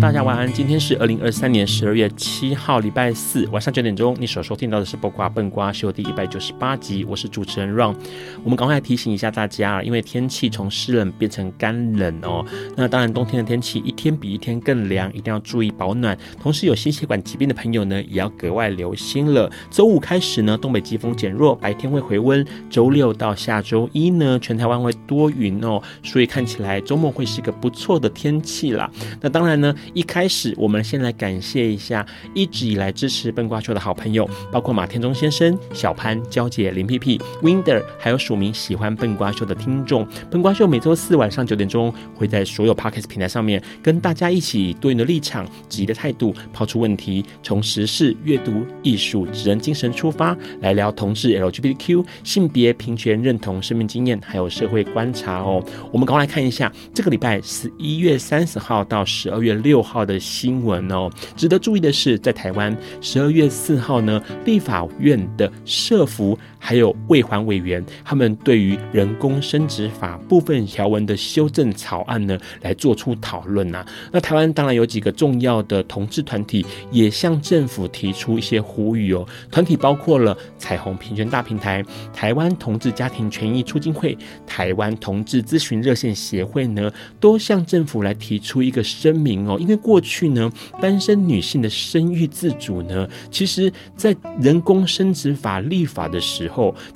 大家晚安，今天是二零二三年十二月七号，礼拜四晚上九点钟。你所收听到的是《八卦笨瓜秀》第一百九十八集，我是主持人 Ron。我们赶快提醒一下大家，因为天气从湿冷变成干冷哦。那当然，冬天的天气一天比一天更凉，一定要注意保暖。同时，有心血管疾病的朋友呢，也要格外留心了。周五开始呢，东北季风减弱，白天会回温。周六到下周一呢，全台湾会多云哦，所以看起来周末会是个不错的天气啦。那当然呢。一开始，我们先来感谢一下一直以来支持笨瓜秀的好朋友，包括马天中先生、小潘、娇姐、林屁屁、Winder，还有署名喜欢笨瓜秀的听众。笨瓜秀每周四晚上九点钟会在所有 Podcast 平台上面跟大家一起多元的立场、积极的态度，抛出问题，从时事、阅读、艺术、职人精神出发，来聊同志、LGBTQ、性别平权、认同、生命经验，还有社会观察哦。我们赶快来看一下这个礼拜十一月三十号到十二月六。六号的新闻哦，值得注意的是，在台湾十二月四号呢，立法院的设服还有卫环委员，他们对于人工生殖法部分条文的修正草案呢，来做出讨论呐。那台湾当然有几个重要的同志团体，也向政府提出一些呼吁哦。团体包括了彩虹平权大平台、台湾同志家庭权益促进会、台湾同志咨询热线协会呢，都向政府来提出一个声明哦。因为过去呢，单身女性的生育自主呢，其实在人工生殖法立法的时候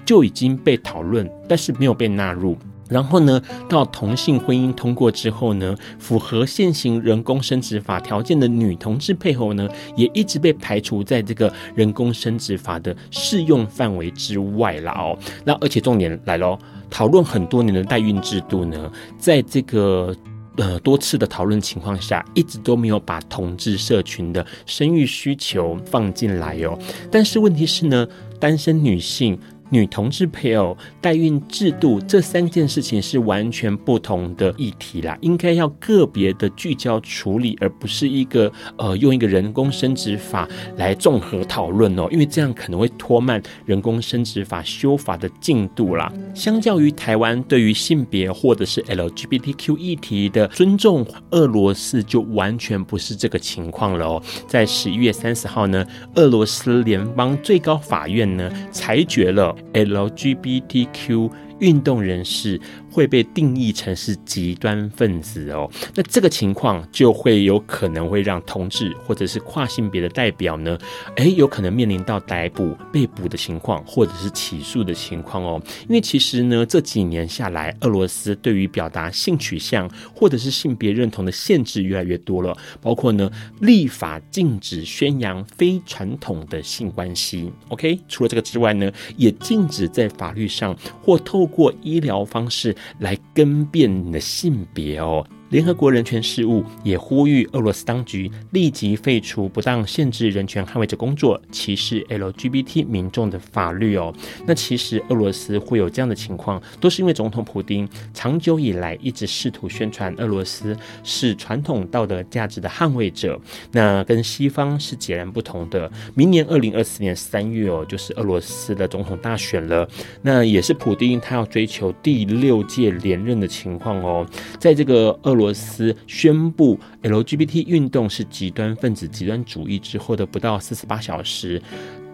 就已经被讨论，但是没有被纳入。然后呢，到同性婚姻通过之后呢，符合现行人工生殖法条件的女同志配偶呢，也一直被排除在这个人工生殖法的适用范围之外了哦。那而且重点来喽，讨论很多年的代孕制度呢，在这个。呃，多次的讨论情况下，一直都没有把同志社群的生育需求放进来哦。但是问题是呢，单身女性。女同志配偶、代孕制度这三件事情是完全不同的议题啦，应该要个别的聚焦处理，而不是一个呃用一个人工生殖法来综合讨论哦，因为这样可能会拖慢人工生殖法修法的进度啦。相较于台湾对于性别或者是 LGBTQ 议题的尊重，俄罗斯就完全不是这个情况了哦。在十一月三十号呢，俄罗斯联邦最高法院呢裁决了。LGBTQ 运动人士会被定义成是极端分子哦，那这个情况就会有可能会让同志或者是跨性别的代表呢，诶，有可能面临到逮捕、被捕的情况，或者是起诉的情况哦。因为其实呢，这几年下来，俄罗斯对于表达性取向或者是性别认同的限制越来越多了，包括呢，立法禁止宣扬非传统的性关系。OK，除了这个之外呢，也禁止在法律上或透过医疗方式来更辨你的性别哦。联合国人权事务也呼吁俄罗斯当局立即废除不当限制人权捍卫者工作、歧视 LGBT 民众的法律哦。那其实俄罗斯会有这样的情况，都是因为总统普丁长久以来一直试图宣传俄罗斯是传统道德价值的捍卫者，那跟西方是截然不同的。明年二零二四年三月哦，就是俄罗斯的总统大选了，那也是普丁他要追求第六届连任的情况哦。在这个俄罗罗斯宣布 LGBT 运动是极端分子极端主义之后的不到四十八小时。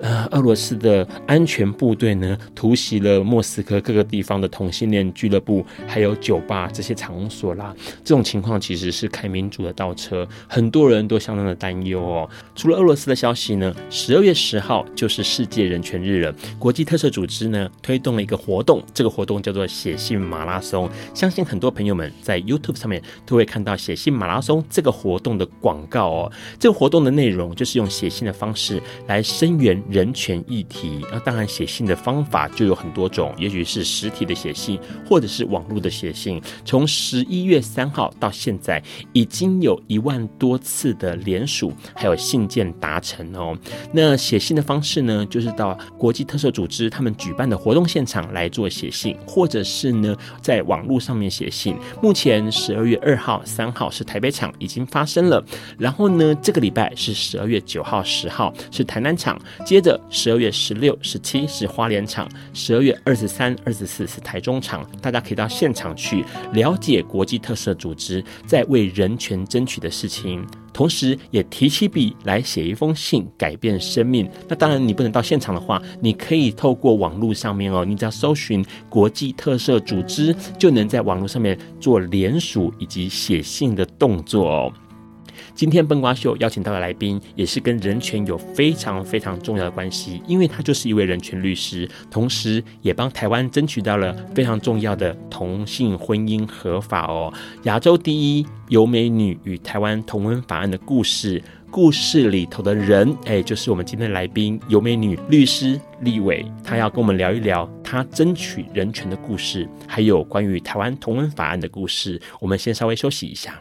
呃，俄罗斯的安全部队呢，突袭了莫斯科各个地方的同性恋俱乐部，还有酒吧这些场所啦。这种情况其实是开民主的倒车，很多人都相当的担忧哦。除了俄罗斯的消息呢，十二月十号就是世界人权日了。国际特赦组织呢推动了一个活动，这个活动叫做写信马拉松。相信很多朋友们在 YouTube 上面都会看到写信马拉松这个活动的广告哦。这个活动的内容就是用写信的方式来声援。人权议题，那当然写信的方法就有很多种，也许是实体的写信，或者是网络的写信。从十一月三号到现在，已经有一万多次的联署，还有信件达成哦。那写信的方式呢，就是到国际特赦组织他们举办的活动现场来做写信，或者是呢在网络上面写信。目前十二月二号、三号是台北场已经发生了，然后呢这个礼拜是十二月九号、十号是台南场。接接着十二月十六、十七是花莲场，十二月二十三、二十四是台中场，大家可以到现场去了解国际特色组织在为人权争取的事情，同时也提起笔来写一封信，改变生命。那当然，你不能到现场的话，你可以透过网络上面哦，你只要搜寻国际特色组织，就能在网络上面做联署以及写信的动作哦。今天笨瓜秀邀请到的来宾也是跟人权有非常非常重要的关系，因为他就是一位人权律师，同时也帮台湾争取到了非常重要的同性婚姻合法哦。亚洲第一尤美女与台湾同婚法案的故事，故事里头的人，哎，就是我们今天的来宾尤美女律师立伟，他要跟我们聊一聊他争取人权的故事，还有关于台湾同婚法案的故事。我们先稍微休息一下。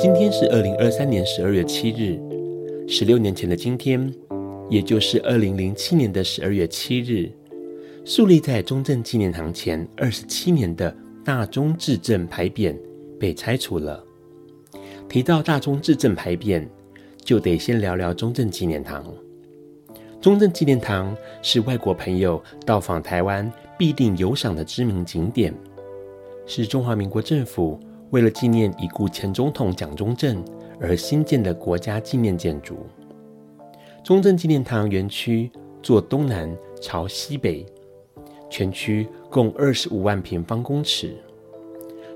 今天是二零二三年十二月七日，十六年前的今天，也就是二零零七年的十二月七日，树立在中正纪念堂前二十七年的大中至正牌匾被拆除了。提到大中至正牌匾，就得先聊聊中正纪念堂。中正纪念堂是外国朋友到访台湾必定游赏的知名景点，是中华民国政府。为了纪念已故前总统蒋中正而新建的国家纪念建筑，中正纪念堂园区坐东南朝西北，全区共二十五万平方公尺。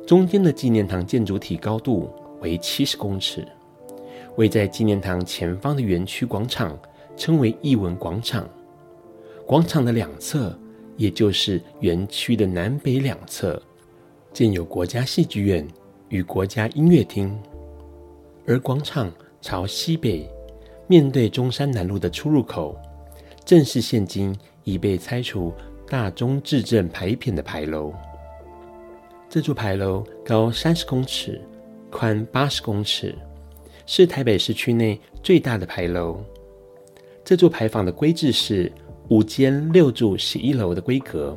中间的纪念堂建筑体高度为七十公尺，位在纪念堂前方的园区广场称为艺文广场。广场的两侧，也就是园区的南北两侧，建有国家戏剧院。与国家音乐厅，而广场朝西北，面对中山南路的出入口，正是现今已被拆除大中至正牌匾的牌楼。这座牌楼高三十公尺，宽八十公尺，是台北市区内最大的牌楼。这座牌坊的规制是五间六柱十一楼的规格，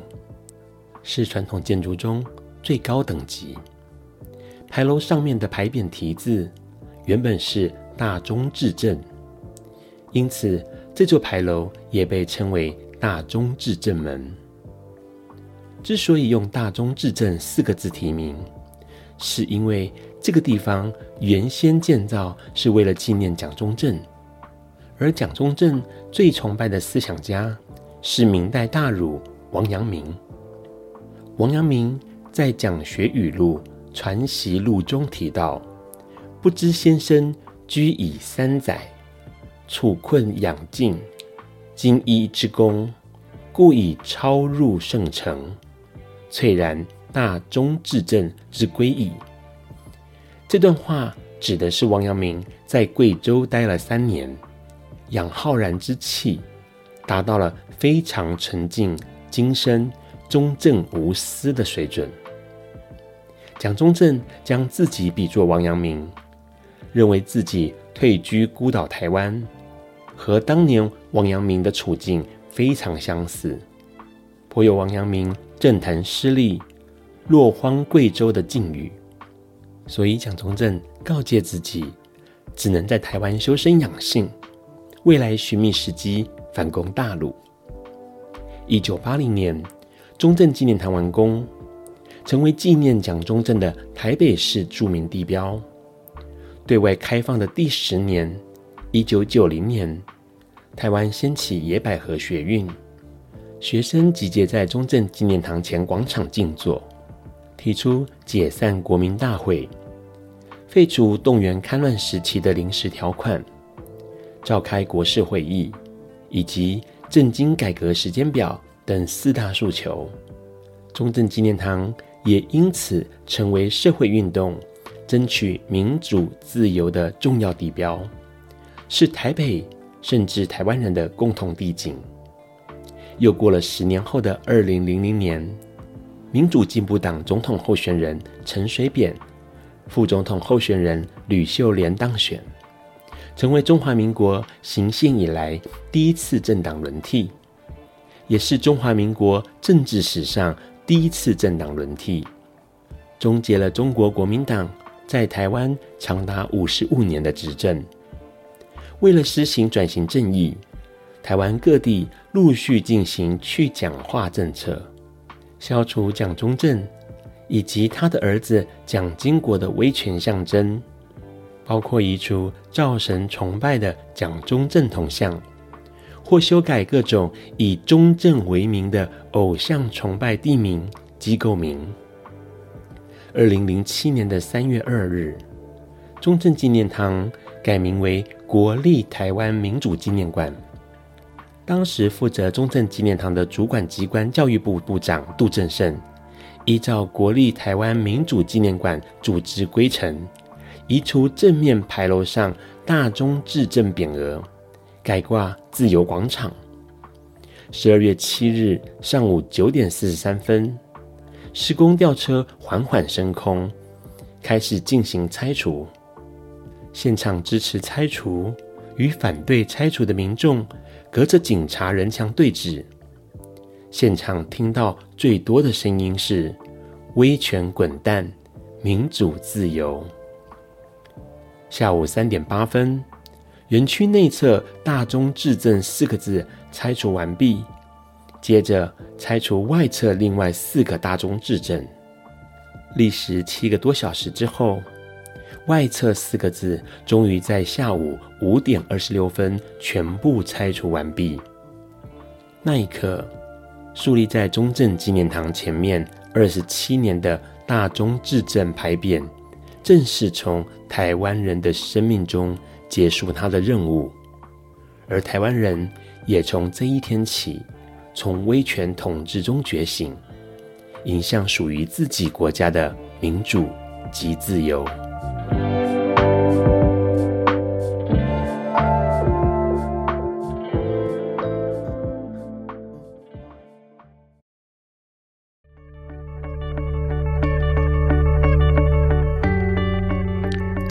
是传统建筑中最高等级。牌楼上面的牌匾题字原本是“大中至正”，因此这座牌楼也被称为“大中至正门”。之所以用“大中至正”四个字题名，是因为这个地方原先建造是为了纪念蒋中正，而蒋中正最崇拜的思想家是明代大儒王阳明。王阳明在《讲学语录·传习录》中提到：“不知先生居已三载，处困养静，经一之功，故以超入圣城，粹然大中至正之归矣。”这段话指的是王阳明在贵州待了三年，养浩然之气，达到了非常沉静、精深。中正无私的水准。蒋中正将自己比作王阳明，认为自己退居孤岛台湾，和当年王阳明的处境非常相似，颇有王阳明政坛失利、落荒贵州的境遇。所以蒋中正告诫自己，只能在台湾修身养性，未来寻觅时机反攻大陆。一九八零年。中正纪念堂完工，成为纪念蒋中正的台北市著名地标。对外开放的第十年，一九九零年，台湾掀起野百合学运，学生集结在中正纪念堂前广场静坐，提出解散国民大会、废除动员戡乱时期的临时条款、召开国是会议，以及政经改革时间表。等四大诉求，中正纪念堂也因此成为社会运动争取民主自由的重要地标，是台北甚至台湾人的共同地景。又过了十年后的二零零零年，民主进步党总统候选人陈水扁、副总统候选人吕秀莲当选，成为中华民国行宪以来第一次政党轮替。也是中华民国政治史上第一次政党轮替，终结了中国国民党在台湾长达五十五年的执政。为了实行转型正义，台湾各地陆续进行去蒋化政策，消除蒋中正以及他的儿子蒋经国的威权象征，包括移除灶神崇拜的蒋中正铜像。或修改各种以中正为名的偶像崇拜地名、机构名。二零零七年的三月二日，中正纪念堂改名为国立台湾民主纪念馆。当时负责中正纪念堂的主管机关教育部部长杜正胜，依照国立台湾民主纪念馆组织规程，移除正面牌楼上“大中至正”匾额。改挂自由广场。十二月七日上午九点四十三分，施工吊车缓缓升空，开始进行拆除。现场支持拆除与反对拆除的民众，隔着警察人墙对峙。现场听到最多的声音是“威权滚蛋，民主自由”。下午三点八分。园区内侧“大中至正”四个字拆除完毕，接着拆除外侧另外四个“大中至正”。历时七个多小时之后，外侧四个字终于在下午五点二十六分全部拆除完毕。那一刻，竖立在中正纪念堂前面二十七年的“大中至正”牌匾，正式从台湾人的生命中。结束他的任务，而台湾人也从这一天起，从威权统治中觉醒，迎向属于自己国家的民主及自由。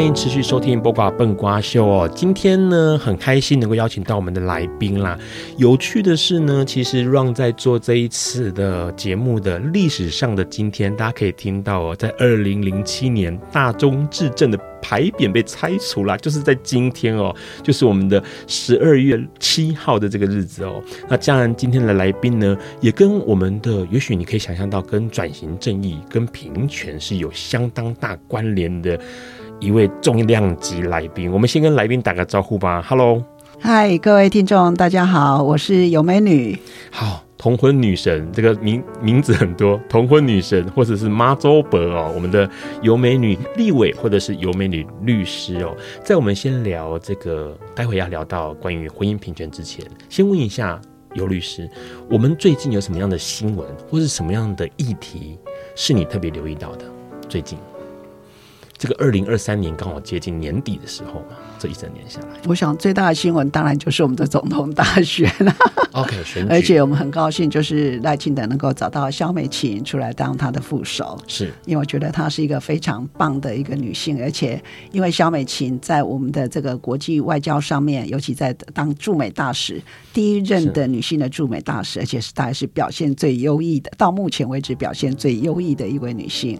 欢迎持续收听《播瓜笨瓜秀》哦。今天呢，很开心能够邀请到我们的来宾啦。有趣的是呢，其实 Ron 在做这一次的节目的历史上的今天，大家可以听到哦，在二零零七年大中至正的牌匾被拆除了，就是在今天哦，就是我们的十二月七号的这个日子哦。那当然，今天的来宾呢，也跟我们的，也许你可以想象到，跟转型正义、跟平权是有相当大关联的。一位重量级来宾，我们先跟来宾打个招呼吧。Hello，嗨，各位听众，大家好，我是尤美女。好，同婚女神这个名名字很多，同婚女神或者是妈周伯哦，我们的尤美女立委或者是尤美女律师哦。在我们先聊这个，待会要聊到关于婚姻平权之前，先问一下尤律师，我们最近有什么样的新闻或是什么样的议题是你特别留意到的？最近？这个二零二三年刚好接近年底的时候嘛，这一整年下来，我想最大的新闻当然就是我们的总统大选了。OK，选举，而且我们很高兴，就是赖清德能够找到萧美琴出来当他的副手，是因为我觉得她是一个非常棒的一个女性，而且因为萧美琴在我们的这个国际外交上面，尤其在当驻美大使，第一任的女性的驻美大使，而且是大概是表现最优异的，到目前为止表现最优异的一位女性。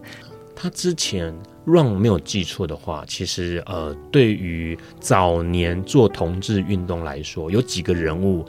她之前。让没有记错的话，其实呃，对于早年做同志运动来说，有几个人物，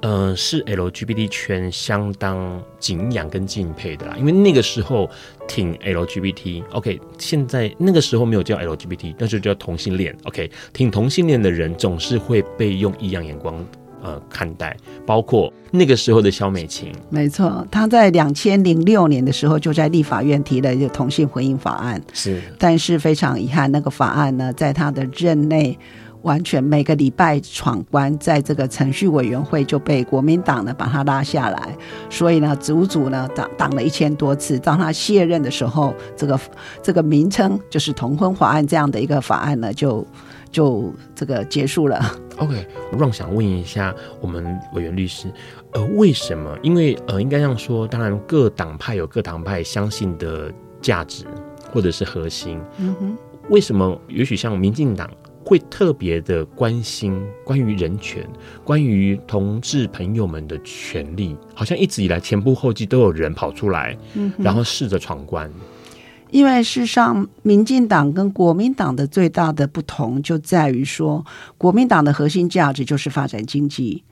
呃，是 LGBT 圈相当敬仰跟敬佩的啦。因为那个时候挺 LGBT，OK，现在那个时候没有叫 LGBT，那就叫同性恋，OK，挺同性恋的人总是会被用异样眼光。呃，看待包括那个时候的肖美琴，没错，他在两千零六年的时候就在立法院提了一个同性婚姻法案，是，但是非常遗憾，那个法案呢，在他的任内完全每个礼拜闯关，在这个程序委员会就被国民党呢把他拉下来，所以呢，足足呢挡挡了一千多次，当他卸任的时候，这个 这个名称就是同婚法案这样的一个法案呢，就。就这个结束了。OK，我让想问一下我们委员律师，呃，为什么？因为呃，应该这样说，当然各党派有各党派相信的价值或者是核心。嗯哼，为什么？也许像民进党会特别的关心关于人权、关于同志朋友们的权利，好像一直以来前仆后继都有人跑出来，嗯，然后试着闯关。因为事实上，民进党跟国民党的最大的不同就在于说，国民党的核心价值就是发展经济。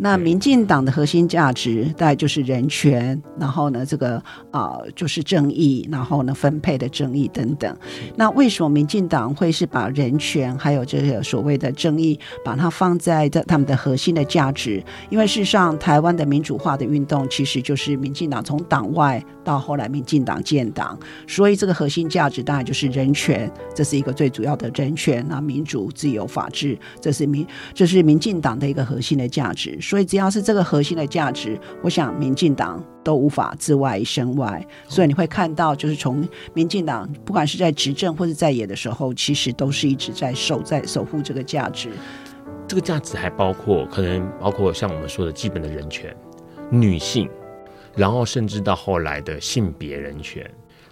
那民进党的核心价值大概就是人权，然后呢，这个啊、呃、就是正义，然后呢分配的正义等等。那为什么民进党会是把人权还有这个所谓的正义，把它放在这他们的核心的价值？因为事实上，台湾的民主化的运动其实就是民进党从党外到后来民进党建党，所以这个核心价值当然就是人权，这是一个最主要的人权。那民主、自由、法治，这是民这是民进党的一个核心的价值。所以，只要是这个核心的价值，我想民进党都无法自外身外。所以你会看到，就是从民进党不管是在执政或者在野的时候，其实都是一直在守在守护这个价值。这个价值还包括可能包括像我们说的基本的人权、女性，然后甚至到后来的性别人权，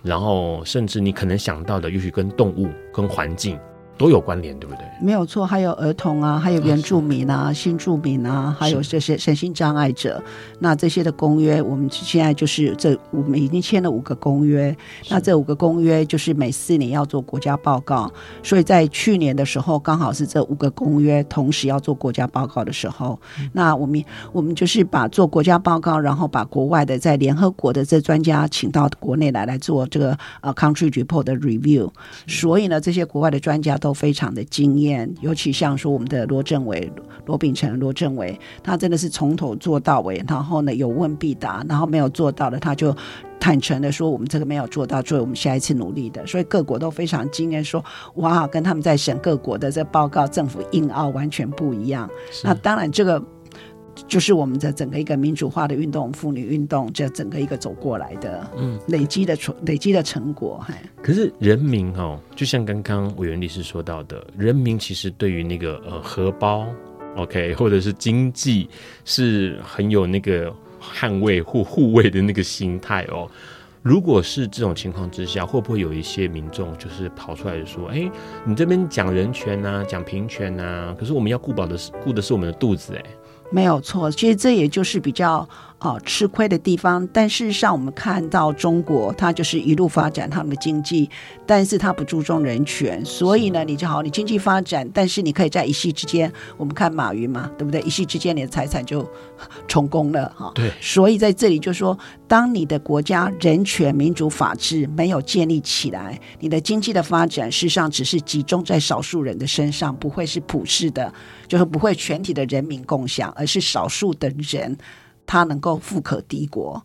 然后甚至你可能想到的，也许跟动物、跟环境。都有关联，对不对？没有错，还有儿童啊，还有原住民啊、新住民啊，还有这些身心障碍者。那这些的公约，我们现在就是这我们已经签了五个公约。那这五个公约就是每四年要做国家报告，所以在去年的时候，刚好是这五个公约同时要做国家报告的时候。嗯、那我们我们就是把做国家报告，然后把国外的在联合国的这专家请到国内来来做这个呃 country report 的 review。所以呢，这些国外的专家。都非常的惊艳，尤其像说我们的罗政委、罗秉成、罗政委，他真的是从头做到尾，然后呢有问必答，然后没有做到的他就坦诚的说我们这个没有做到，所以我们下一次努力的。所以各国都非常惊艳，说哇，跟他们在审各国的这报告，政府硬澳完全不一样。那当然这个。就是我们的整个一个民主化的运动、妇女运动，这整个一个走过来的，嗯，累积的成累积的成果。还可是人民哦，就像刚刚委员律师说到的，人民其实对于那个呃荷包，OK，或者是经济，是很有那个捍卫或护卫的那个心态哦。如果是这种情况之下，会不会有一些民众就是跑出来说：“哎，你这边讲人权呐，讲平权呐，可是我们要顾保的是顾的是我们的肚子，哎，没有错。其实这也就是比较。”哦，吃亏的地方，但事实上我们看到中国，它就是一路发展他们的经济，但是它不注重人权，所以呢，你就好，你经济发展，但是你可以在一夕之间，我们看马云嘛，对不对？一夕之间你的财产就 成功了，哈。对。所以在这里就是说，当你的国家人权、民主、法治没有建立起来，你的经济的发展事实上只是集中在少数人的身上，不会是普世的，就是不会全体的人民共享，而是少数的人。他能够富可敌国。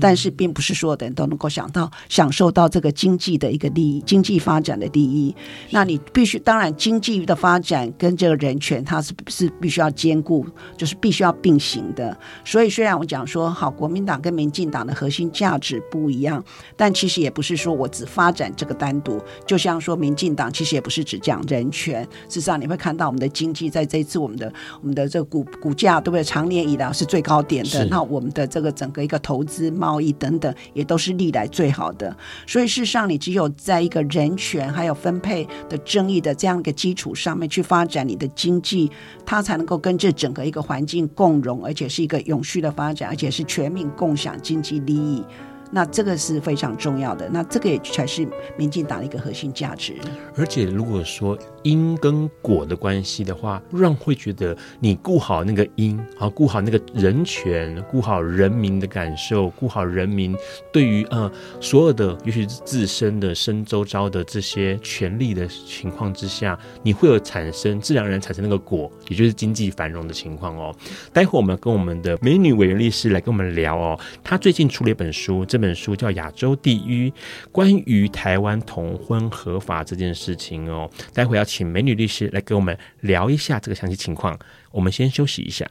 但是并不是所有的人都能够想到享受到这个经济的一个利益，经济发展的利益。那你必须，当然经济的发展跟这个人权，它是是必须要兼顾，就是必须要并行的。所以虽然我讲说，好，国民党跟民进党的核心价值不一样，但其实也不是说我只发展这个单独。就像说，民进党其实也不是只讲人权。事实上，你会看到我们的经济在这一次我们的我们的这个股股价，对不对？长年以来是最高点的。那我们的这个整个一个投资。贸易等等也都是历来最好的，所以事实上，你只有在一个人权还有分配的争议的这样一个基础上面去发展你的经济，它才能够跟这整个一个环境共荣，而且是一个永续的发展，而且是全民共享经济利益。那这个是非常重要的，那这个也才是民进党的一个核心价值。而且如果说因跟果的关系的话，让会觉得你顾好那个因，啊顾好那个人权，顾好人民的感受，顾好人民对于呃所有的，尤其是自身的、身周遭的这些权利的情况之下，你会有产生自然而然产生那个果，也就是经济繁荣的情况哦。待会我们跟我们的美女委员律师来跟我们聊哦，她最近出了一本书，这本书叫《亚洲第一》，关于台湾同婚合法这件事情哦。待会要请美女律师来给我们聊一下这个详细情况。我们先休息一下。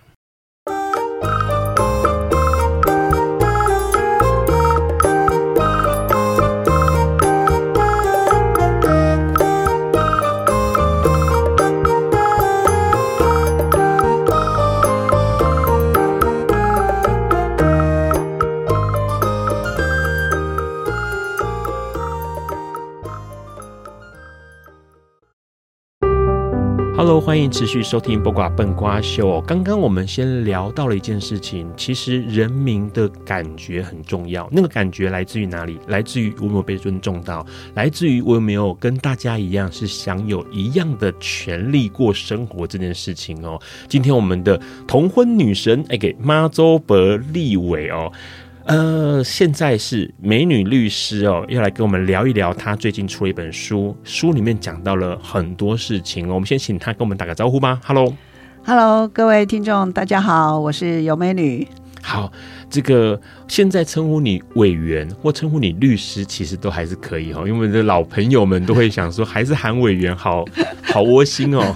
欢迎持续收听《八卦笨瓜秀》。刚刚我们先聊到了一件事情，其实人民的感觉很重要。那个感觉来自于哪里？来自于我有没有被尊重到？来自于我有没有跟大家一样是享有一样的权利过生活这件事情哦。今天我们的同婚女神，哎，给妈周伯立伟哦。呃，现在是美女律师哦，要来跟我们聊一聊她最近出了一本书，书里面讲到了很多事情哦。我们先请她跟我们打个招呼吧。Hello，Hello，各位听众，大家好，我是尤美女。好，这个现在称呼你委员或称呼你律师，其实都还是可以哦，因为我们的老朋友们都会想说，还是喊委员好好窝心哦。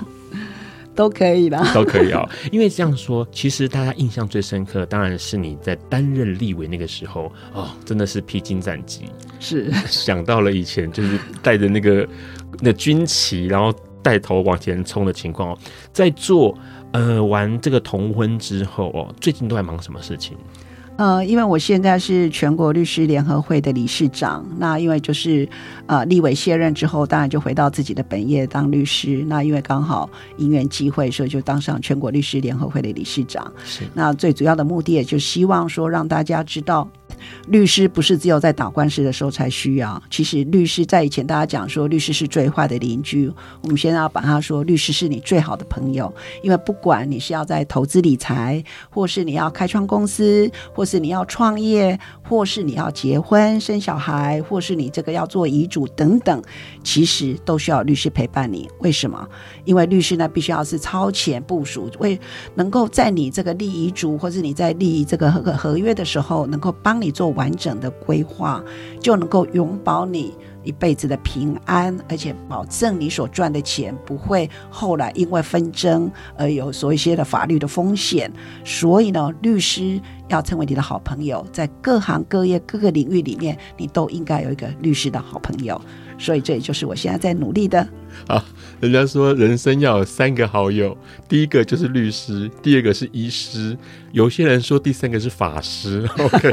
都可以啦，都可以哦。因为这样说，其实大家印象最深刻，当然是你在担任立委那个时候哦，真的是披荆斩棘，是想到了以前就是带着那个 那军旗，然后带头往前冲的情况哦。在做呃完这个同婚之后哦，最近都在忙什么事情？呃，因为我现在是全国律师联合会的理事长，那因为就是呃立委卸任之后，当然就回到自己的本业当律师。那因为刚好因缘机会，所以就当上全国律师联合会的理事长。是，那最主要的目的也就希望说让大家知道。律师不是只有在打官司的时候才需要，其实律师在以前大家讲说律师是最坏的邻居，我们现在要把他说律师是你最好的朋友，因为不管你是要在投资理财，或是你要开创公司，或是你要创业，或是你要结婚生小孩，或是你这个要做遗嘱等等，其实都需要律师陪伴你。为什么？因为律师呢必须要是超前部署，为能够在你这个立遗嘱，或是你在立这个合合约的时候，能够帮你。做完整的规划，就能够永保你一辈子的平安，而且保证你所赚的钱不会后来因为纷争而有所一些的法律的风险。所以呢，律师要成为你的好朋友，在各行各业各个领域里面，你都应该有一个律师的好朋友。所以这也就是我现在在努力的。好，人家说人生要有三个好友，第一个就是律师，第二个是医师，有些人说第三个是法师。OK，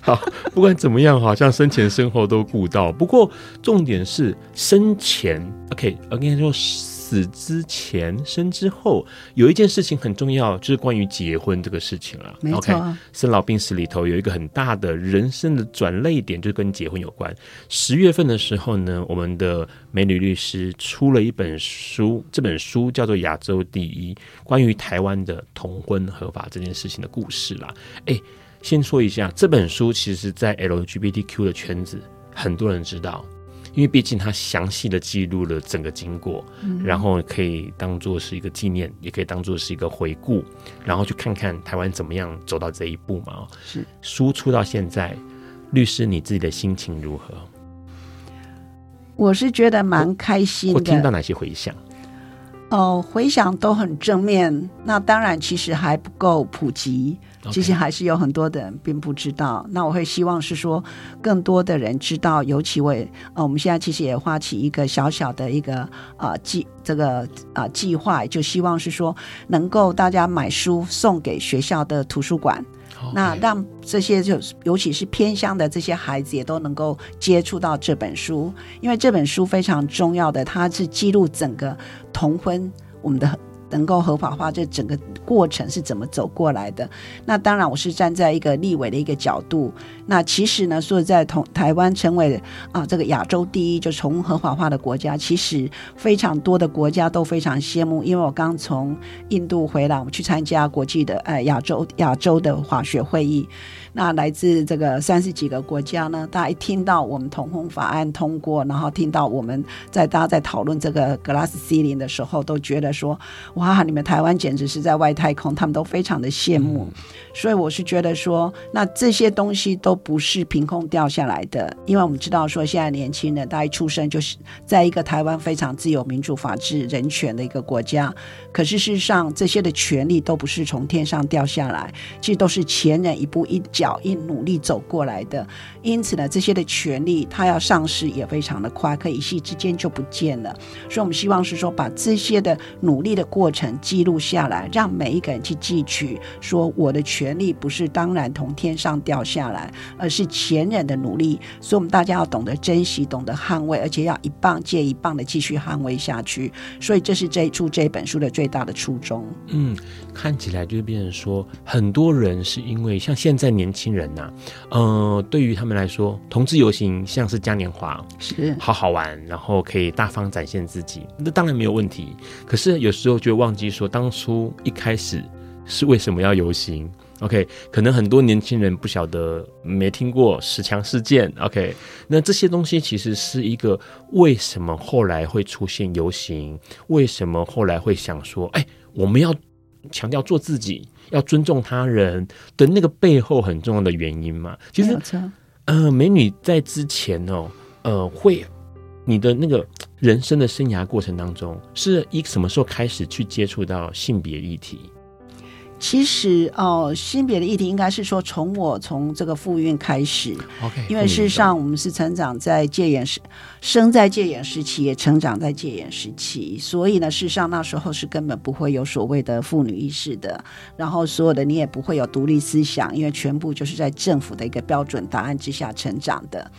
好，不管怎么样，好像生前身后都顾到。不过重点是生前，OK，我跟你说。死之前、生之后，有一件事情很重要，就是关于结婚这个事情了。没错，OK，生老病死里头有一个很大的人生的转捩点，就是跟结婚有关。十月份的时候呢，我们的美女律师出了一本书，这本书叫做《亚洲第一》，关于台湾的同婚合法这件事情的故事啦。诶，先说一下，这本书其实，在 LGBTQ 的圈子，很多人知道。因为毕竟他详细的记录了整个经过，嗯、然后可以当做是一个纪念，也可以当做是一个回顾，然后去看看台湾怎么样走到这一步嘛。是输出到现在，律师你自己的心情如何？我是觉得蛮开心的。我听到哪些回响？哦，回想都很正面。那当然，其实还不够普及，其实还是有很多的人并不知道。那我会希望是说，更多的人知道。尤其为呃，我们现在其实也发起一个小小的一个啊计、呃、这个啊计划，就希望是说，能够大家买书送给学校的图书馆。那让这些就尤其是偏乡的这些孩子也都能够接触到这本书，因为这本书非常重要的，它是记录整个同婚我们的。能够合法化这整个过程是怎么走过来的？那当然，我是站在一个立委的一个角度。那其实呢，说在同台湾成为啊这个亚洲第一就从合法化的国家，其实非常多的国家都非常羡慕。因为我刚从印度回来，我们去参加国际的呃亚洲亚洲的法学会议。那来自这个三十几个国家呢，大家一听到我们同婚法案通过，然后听到我们在大家在讨论这个 glass ceiling 的时候，都觉得说，哇，你们台湾简直是在外太空，他们都非常的羡慕。嗯、所以我是觉得说，那这些东西都不是凭空掉下来的，因为我们知道说，现在年轻人大一出生就是在一个台湾非常自由、民主、法治、人权的一个国家，可是事实上这些的权利都不是从天上掉下来，其实都是前人一步一脚。脚印努力走过来的，因此呢，这些的权利它要上市也非常的快，可以一夕之间就不见了。所以，我们希望是说，把这些的努力的过程记录下来，让每一个人去汲取，说我的权利不是当然从天上掉下来，而是前人的努力。所以，我们大家要懂得珍惜，懂得捍卫，而且要一棒接一棒的继续捍卫下去。所以，这是这一出这本书的最大的初衷。嗯，看起来就是变成说，很多人是因为像现在年轻。亲人呐、啊，呃，对于他们来说，同志游行像是嘉年华，是好好玩，然后可以大方展现自己，那当然没有问题。可是有时候就忘记说，当初一开始是为什么要游行？OK，可能很多年轻人不晓得，没听过十强事件。OK，那这些东西其实是一个为什么后来会出现游行？为什么后来会想说，哎，我们要强调做自己？要尊重他人的那个背后很重要的原因嘛？其实，呃，美女在之前哦，呃，会你的那个人生的生涯过程当中，是以什么时候开始去接触到性别议题？其实哦，性别的议题应该是说，从我从这个妇运开始，OK，因为事实上我们是成长在戒严时，生在戒严时期，也成长在戒严时期，所以呢，事实上那时候是根本不会有所谓的妇女意识的，然后所有的你也不会有独立思想，因为全部就是在政府的一个标准答案之下成长的。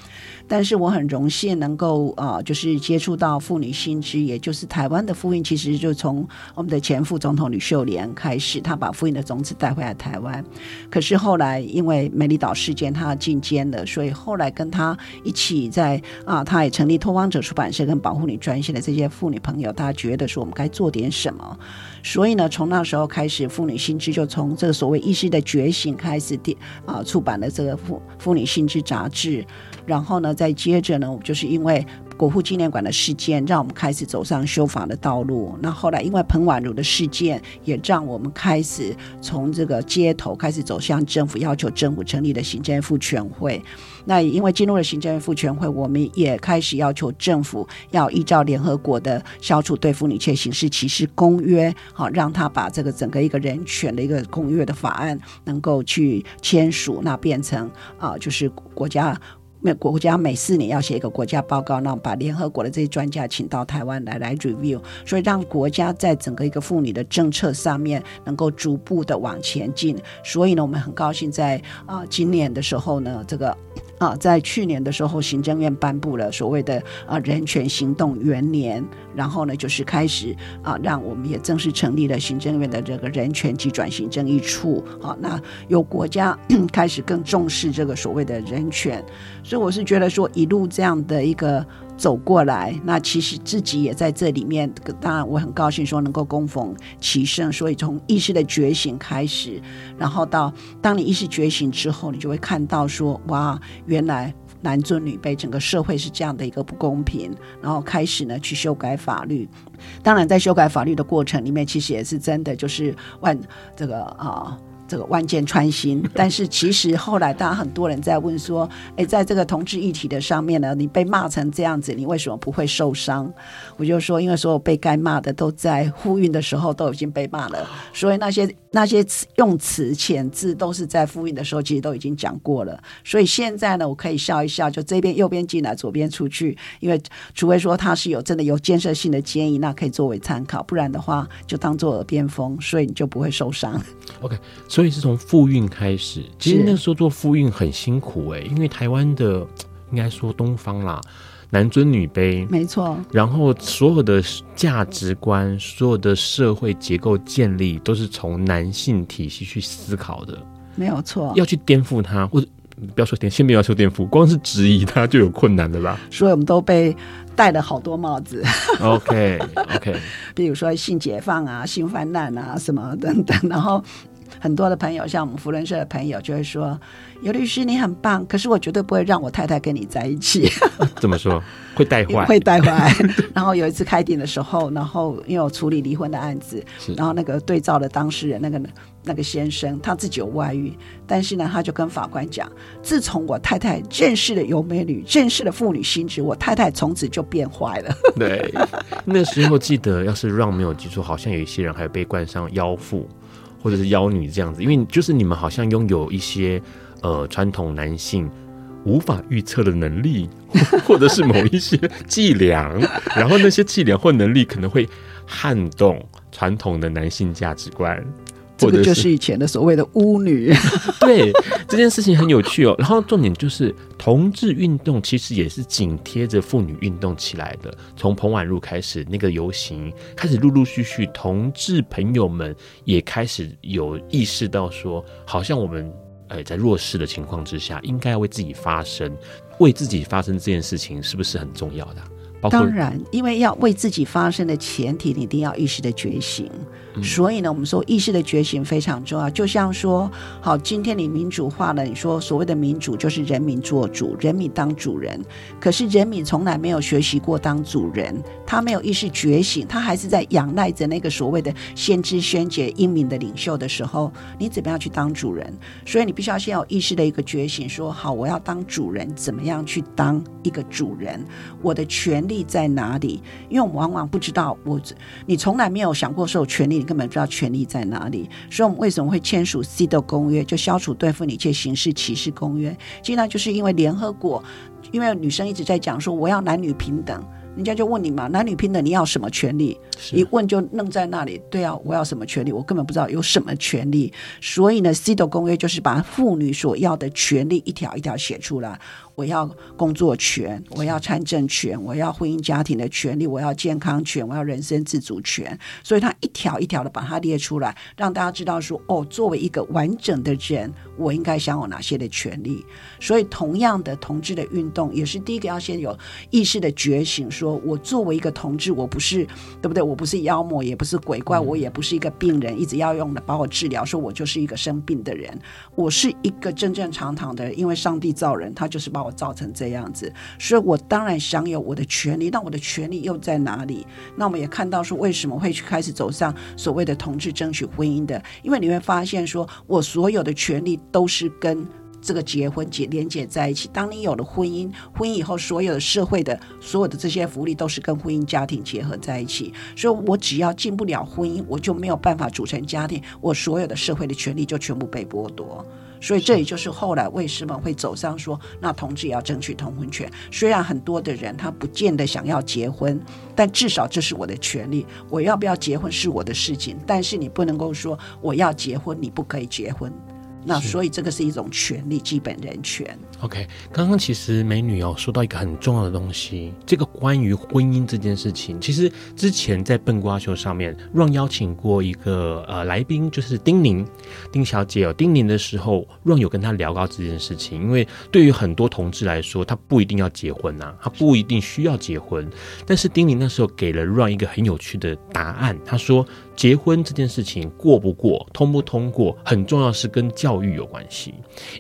但是我很荣幸能够啊、就是接触到妇女新知，也就是台湾的妇运，其实就从我们的前副总统吕秀莲开始，她把妇运的种子带回来台湾。可是后来因为美丽岛事件，她进监了，所以后来跟她一起在啊，她也成立拓荒者出版社跟保护女专线的这些妇女朋友，她觉得说我们该做点什么。所以呢，从那时候开始，妇女新知就从这个所谓意识的觉醒开始，啊，出版了这个妇妇女新知杂志。然后呢，再接着呢，就是因为国父纪念馆的事件，让我们开始走上修法的道路。那后来因为彭婉如的事件，也让我们开始从这个街头开始走向政府，要求政府成立的行政院妇权会。那因为进入了行政院妇权会，我们也开始要求政府要依照联合国的消除对妇女切形式歧视公约，好让他把这个整个一个人权的一个公约的法案能够去签署，那变成啊，就是国家。每国家每四年要写一个国家报告，那把联合国的这些专家请到台湾来来 review，所以让国家在整个一个妇女的政策上面能够逐步的往前进。所以呢，我们很高兴在啊、今年的时候呢，这个。啊，在去年的时候，行政院颁布了所谓的啊人权行动元年，然后呢，就是开始啊，让我们也正式成立了行政院的这个人权及转型正义处。啊，那有国家 开始更重视这个所谓的人权，所以我是觉得说，一路这样的一个。走过来，那其实自己也在这里面。当然，我很高兴说能够躬逢其盛。所以从意识的觉醒开始，然后到当你意识觉醒之后，你就会看到说，哇，原来男尊女卑，整个社会是这样的一个不公平。然后开始呢去修改法律。当然，在修改法律的过程里面，其实也是真的就是万这个啊。这个万箭穿心，但是其实后来，大家很多人在问说，诶，在这个同志议题的上面呢，你被骂成这样子，你为什么不会受伤？我就说，因为所有被该骂的都在呼运的时候都已经被骂了，所以那些那些用词遣字都是在呼运的时候其实都已经讲过了，所以现在呢，我可以笑一笑，就这边右边进来，左边出去，因为除非说他是有真的有建设性的建议，那可以作为参考，不然的话就当做耳边风，所以你就不会受伤。OK。所以是从妇运开始，其实那时候做妇运很辛苦哎、欸，因为台湾的应该说东方啦，男尊女卑，没错。然后所有的价值观、所有的社会结构建立，都是从男性体系去思考的，没有错。要去颠覆它，或者不要说颠，先不要说颠覆，光是质疑它就有困难的啦。所以我们都被戴了好多帽子。OK OK，比如说性解放啊、性泛滥啊什么等等，然后。很多的朋友，像我们扶轮社的朋友，就会说：“尤律师你很棒，可是我绝对不会让我太太跟你在一起。”怎么说？会带坏？会带坏。然后有一次开庭的时候，然后因为我处理离婚的案子，然后那个对照的当事人那个那个先生他自己有外遇，但是呢，他就跟法官讲：“自从我太太见识了尤美女，见识了妇女心智，我太太从此就变坏了。”对，那时候记得，要是让没有记错，好像有一些人还被冠上妖妇。或者是妖女这样子，因为就是你们好像拥有一些呃传统男性无法预测的能力，或者是某一些伎俩，然后那些伎俩或能力可能会撼动传统的男性价值观。这个就是以前的所谓的巫女，对，这件事情很有趣哦。然后重点就是同志运动其实也是紧贴着妇女运动起来的。从彭婉如开始，那个游行开始，陆陆续续同志朋友们也开始有意识到说，好像我们呃在弱势的情况之下，应该要为自己发声，为自己发声这件事情是不是很重要的？当然，因为要为自己发声的前提，你一定要意识的觉醒。所以呢，我们说意识的觉醒非常重要。就像说，好，今天你民主化了，你说所谓的民主就是人民做主，人民当主人。可是人民从来没有学习过当主人，他没有意识觉醒，他还是在仰赖着那个所谓的先知先觉英明的领袖的时候，你怎么样去当主人？所以你必须要先有意识的一个觉醒，说好，我要当主人，怎么样去当一个主人？我的权利在哪里？因为我们往往不知道，我你从来没有想过说有权利。你根本不知道权利在哪里，所以我们为什么会签署 CEDAW 公约，就消除对妇女一切形式歧视公约？其实那就是因为联合国，因为女生一直在讲说我要男女平等，人家就问你嘛，男女平等你要什么权利？一问就愣在那里。对啊，我要什么权利？我根本不知道有什么权利。所以呢，CEDAW 公约就是把妇女所要的权利一条一条写出来。我要工作权，我要参政权，我要婚姻家庭的权利，我要健康权，我要人身自主权。所以他一条一条的把它列出来，让大家知道说，哦，作为一个完整的人，我应该享有哪些的权利。所以，同样的同志的运动，也是第一个要先有意识的觉醒，说我作为一个同志，我不是对不对？我不是妖魔，也不是鬼怪，我也不是一个病人，一直要用的把我治疗，说我就是一个生病的人。我是一个正正常常的人，因为上帝造人，他就是把我。造成这样子，所以我当然享有我的权利。那我的权利又在哪里？那我们也看到说，为什么会去开始走上所谓的同志争取婚姻的？因为你会发现，说我所有的权利都是跟这个结婚结连接在一起。当你有了婚姻，婚姻以后所有的社会的所有的这些福利都是跟婚姻家庭结合在一起。所以我只要进不了婚姻，我就没有办法组成家庭，我所有的社会的权利就全部被剥夺。所以这也就是后来为什么会走上说，那同志也要争取同婚权。虽然很多的人他不见得想要结婚，但至少这是我的权利。我要不要结婚是我的事情，但是你不能够说我要结婚，你不可以结婚。那所以这个是一种权利，基本人权。OK，刚刚其实美女哦说到一个很重要的东西，这个关于婚姻这件事情，其实之前在笨瓜秀上面让邀请过一个呃来宾，就是丁宁丁小姐哦，丁宁的时候让有跟她聊到这件事情，因为对于很多同志来说，他不一定要结婚呐、啊，他不一定需要结婚，但是丁宁那时候给了让一个很有趣的答案，他说。结婚这件事情过不过、通不通过，很重要是跟教育有关系。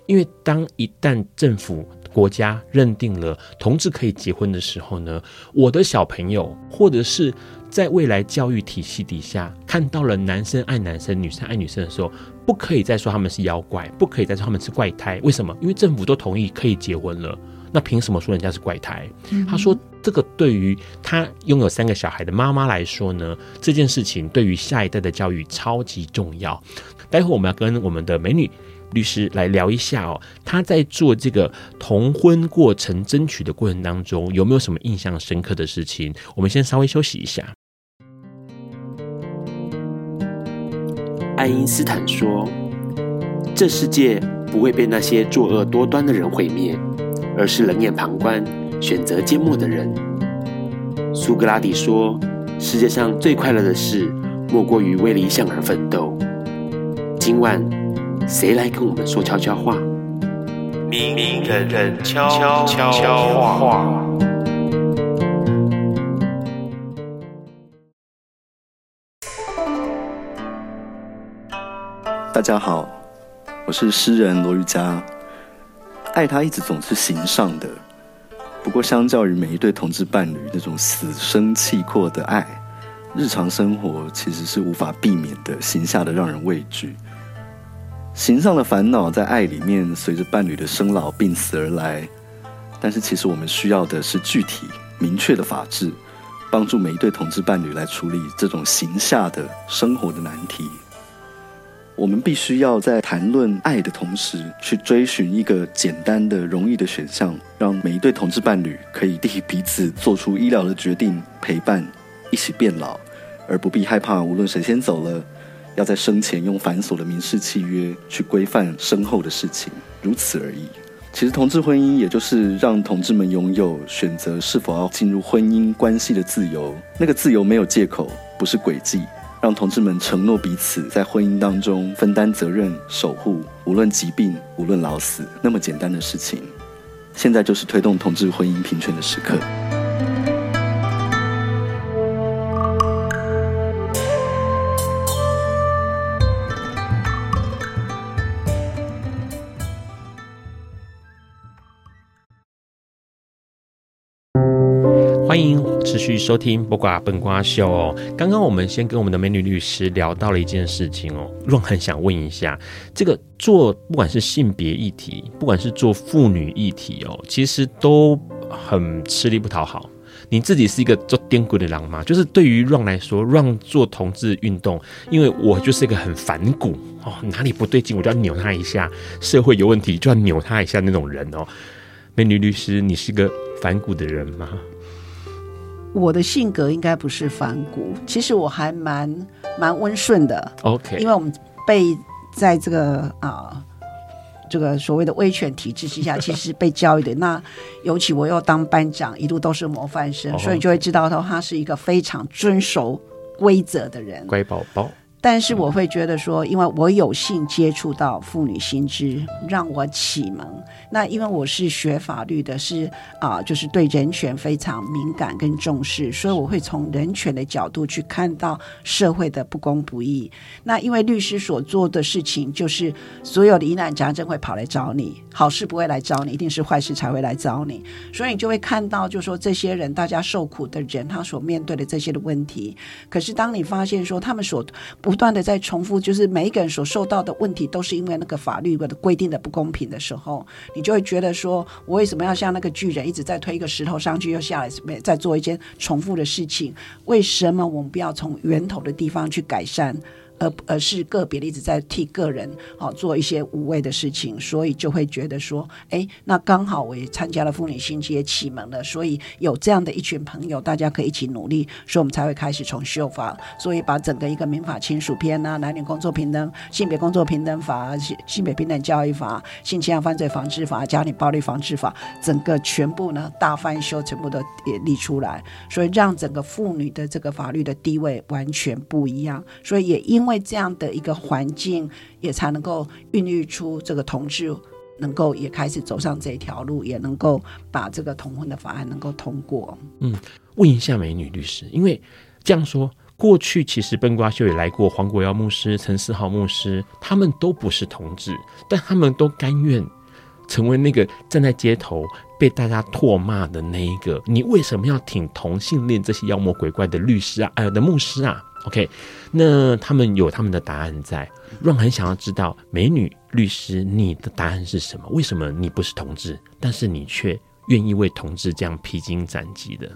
因为当一旦政府国家认定了同志可以结婚的时候呢，我的小朋友或者是在未来教育体系底下看到了男生爱男生、女生爱女生的时候，不可以再说他们是妖怪，不可以再说他们是怪胎。为什么？因为政府都同意可以结婚了。那凭什么说人家是怪胎？嗯、他说，这个对于他拥有三个小孩的妈妈来说呢，这件事情对于下一代的教育超级重要。待会我们要跟我们的美女律师来聊一下哦，他在做这个同婚过程争取的过程当中，有没有什么印象深刻的事情？我们先稍微休息一下。爱因斯坦说：“这世界不会被那些作恶多端的人毁灭。”而是冷眼旁观、选择缄默的人。苏格拉底说：“世界上最快乐的事，莫过于为理想而奋斗。”今晚，谁来跟我们说悄悄话？明明人人悄悄话。大家好，我是诗人罗瑜伽。爱他一直总是形上的，不过相较于每一对同志伴侣那种死生契阔的爱，日常生活其实是无法避免的形下的让人畏惧。形上的烦恼在爱里面随着伴侣的生老病死而来，但是其实我们需要的是具体明确的法治，帮助每一对同志伴侣来处理这种形下的生活的难题。我们必须要在谈论爱的同时，去追寻一个简单的、容易的选项，让每一对同志伴侣可以替彼此做出医疗的决定，陪伴，一起变老，而不必害怕无论谁先走了，要在生前用繁琐的民事契约去规范身后的事情，如此而已。其实，同志婚姻也就是让同志们拥有选择是否要进入婚姻关系的自由，那个自由没有借口，不是诡计。让同志们承诺彼此在婚姻当中分担责任、守护，无论疾病，无论老死，那么简单的事情。现在就是推动同志婚姻平权的时刻。续收听《播瓜笨瓜秀》哦。刚刚我们先跟我们的美女律师聊到了一件事情哦，润很想问一下，这个做不管是性别议题，不管是做妇女议题哦，其实都很吃力不讨好。你自己是一个做颠骨的人吗？就是对于让来说，让做同志运动，因为我就是一个很反骨哦，哪里不对劲我就要扭他一下，社会有问题就要扭他一下那种人哦。美女律师，你是个反骨的人吗？我的性格应该不是反骨，其实我还蛮蛮温顺的。OK，因为我们被在这个啊、呃、这个所谓的威权体制之下，其实被教育的。那尤其我又当班长，一路都是模范生，oh. 所以就会知道他他是一个非常遵守规则的人，乖宝宝。但是我会觉得说，因为我有幸接触到妇女新知，让我启蒙。那因为我是学法律的，是啊、就是对人权非常敏感跟重视，所以我会从人权的角度去看到社会的不公不义。那因为律师所做的事情，就是所有的疑难杂症会跑来找你，好事不会来找你，一定是坏事才会来找你。所以你就会看到，就是说这些人，大家受苦的人，他所面对的这些的问题。可是当你发现说他们所不断的在重复，就是每一个人所受到的问题，都是因为那个法律的规定的不公平的时候，你就会觉得说，我为什么要像那个巨人一直在推一个石头上去又下来，再做一件重复的事情？为什么我们不要从源头的地方去改善而而是个别的一直在替个人啊做一些无谓的事情，所以就会觉得说，哎，那刚好我也参加了妇女新知启蒙了，所以有这样的一群朋友，大家可以一起努力，所以我们才会开始从修法，所以把整个一个民法亲属篇啊、男女工作平等、性别工作平等法、性性别平等教育法、性侵害犯罪防治法、家庭暴力防治法，整个全部呢大翻修，全部都也立出来，所以让整个妇女的这个法律的地位完全不一样，所以也因因为这样的一个环境，也才能够孕育出这个同志能够也开始走上这条路，也能够把这个同婚的法案能够通过。嗯，问一下美女律师，因为这样说，过去其实笨瓜秀也来过黄国耀牧师、陈思豪牧师，他们都不是同志，但他们都甘愿成为那个站在街头被大家唾骂的那一个。你为什么要挺同性恋这些妖魔鬼怪的律师啊？哎呃，的牧师啊？OK，那他们有他们的答案在。Ron 很想要知道，美女律师，你的答案是什么？为什么你不是同志，但是你却愿意为同志这样披荆斩棘的？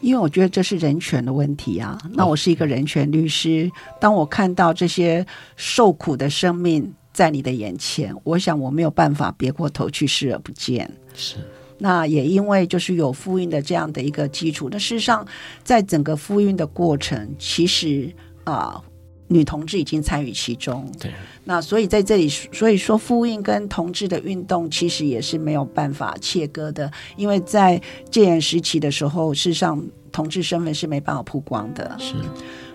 因为我觉得这是人权的问题啊。那我是一个人权律师，当我看到这些受苦的生命在你的眼前，我想我没有办法别过头去视而不见。是。那也因为就是有复印的这样的一个基础，那事实上，在整个复印的过程，其实啊、呃，女同志已经参与其中。对。那所以在这里，所以说复印跟同志的运动其实也是没有办法切割的，因为在戒严时期的时候，事实上。同志身份是没办法曝光的，是，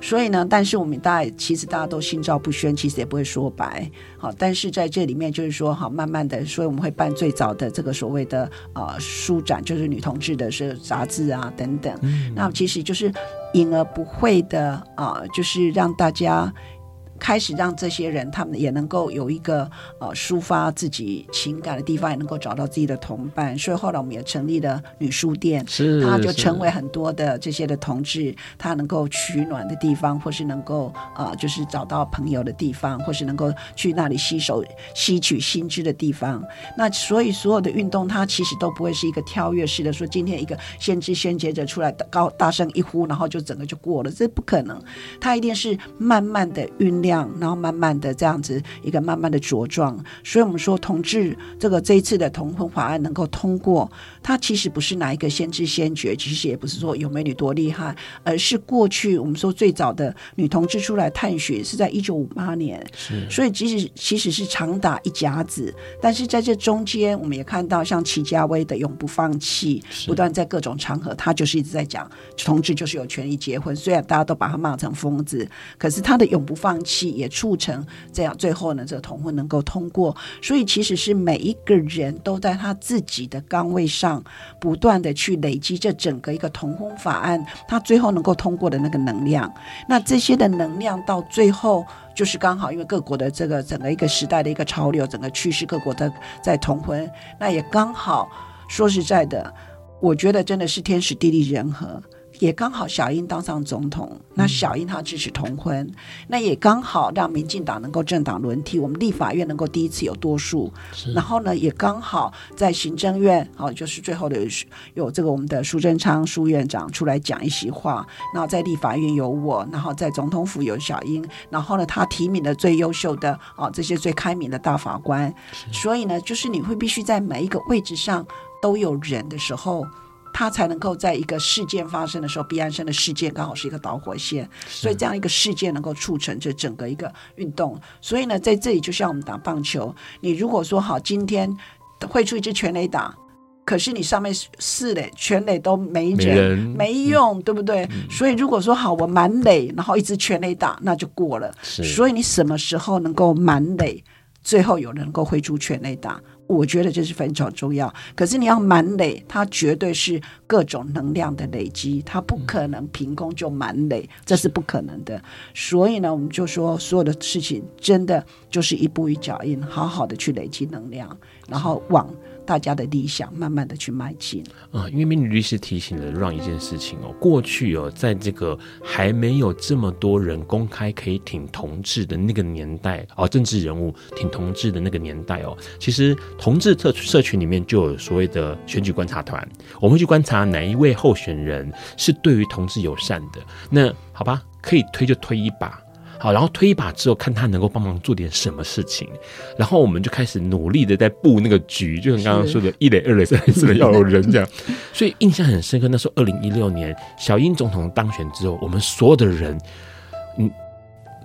所以呢，但是我们大家其实大家都心照不宣，其实也不会说白，好，但是在这里面就是说，好，慢慢的，所以我们会办最早的这个所谓的呃书展，就是女同志的是杂志啊等等，嗯，那其实就是隐而不会的啊，呃，就是让大家。开始让这些人，他们也能够有一个呃抒发自己情感的地方，也能够找到自己的同伴。所以后来我们也成立了女书店，是，它就成为很多的这些的同志，他能够取暖的地方，或是能够呃就是找到朋友的地方，或是能够去那里吸收吸取新知的地方。那所以所有的运动，它其实都不会是一个跳跃式的，说今天一个先知先觉者出来高大声一呼，然后就整个就过了，这不可能。它一定是慢慢的酝酿。然后慢慢的这样子一个慢慢的茁壮，所以我们说同志这个这一次的同婚法案能够通过，它其实不是哪一个先知先觉，其实也不是说有美女多厉害，而是过去我们说最早的女同志出来探寻是在一九五八年，是，所以即使其实是长达一甲子，但是在这中间我们也看到像齐家威的永不放弃，不断在各种场合他就是一直在讲同志就是有权利结婚，虽然大家都把他骂成疯子，可是他的永不放弃。也促成这样，最后呢，这个同婚能够通过。所以其实是每一个人都在他自己的岗位上，不断的去累积这整个一个同婚法案，他最后能够通过的那个能量。那这些的能量到最后，就是刚好因为各国的这个整个一个时代的一个潮流，整个趋势，各国的在同婚，那也刚好说实在的，我觉得真的是天时地利人和。也刚好小英当上总统，那小英她支持同婚，嗯、那也刚好让民进党能够政党轮替，我们立法院能够第一次有多数，然后呢，也刚好在行政院，好、哦，就是最后的有，有这个我们的苏贞昌苏院长出来讲一席话，然后在立法院有我，然后在总统府有小英，然后呢，他提名的最优秀的啊、哦、这些最开明的大法官，所以呢，就是你会必须在每一个位置上都有人的时候。他才能够在一个事件发生的时候，毕安生的事件刚好是一个导火线，所以这样一个事件能够促成这整个一个运动。所以呢，在这里就像我们打棒球，你如果说好，今天会出一支全垒打，可是你上面四垒全垒都没人，没用，对不对？嗯。所以如果说好，我满垒，然后一支全垒打，那就过了。所以你什么时候能够满垒，最后有人能够挥出全垒打？我觉得这是非常重要，可是你要满垒，它绝对是各种能量的累积，它不可能凭空就满垒，这是不可能的。所以呢，我们就说所有的事情真的就是一步一脚印，好好的去累积能量，然后往。大家的理想，慢慢的去迈进啊！因为美女律师提醒了让一件事情哦，过去哦，在这个还没有这么多人公开可以挺同志的那个年代哦，政治人物挺同志的那个年代哦，其实同志社社群里面就有所谓的选举观察团，我们会去观察哪一位候选人是对于同志友善的。那好吧，可以推就推一把。好，然后推一把之后，看他能够帮忙做点什么事情，然后我们就开始努力的在布那个局，就像刚刚说的一垒、二垒、三垒、四垒要有人这样，所以印象很深刻。那时候二零一六年小英总统当选之后，我们所有的人，嗯，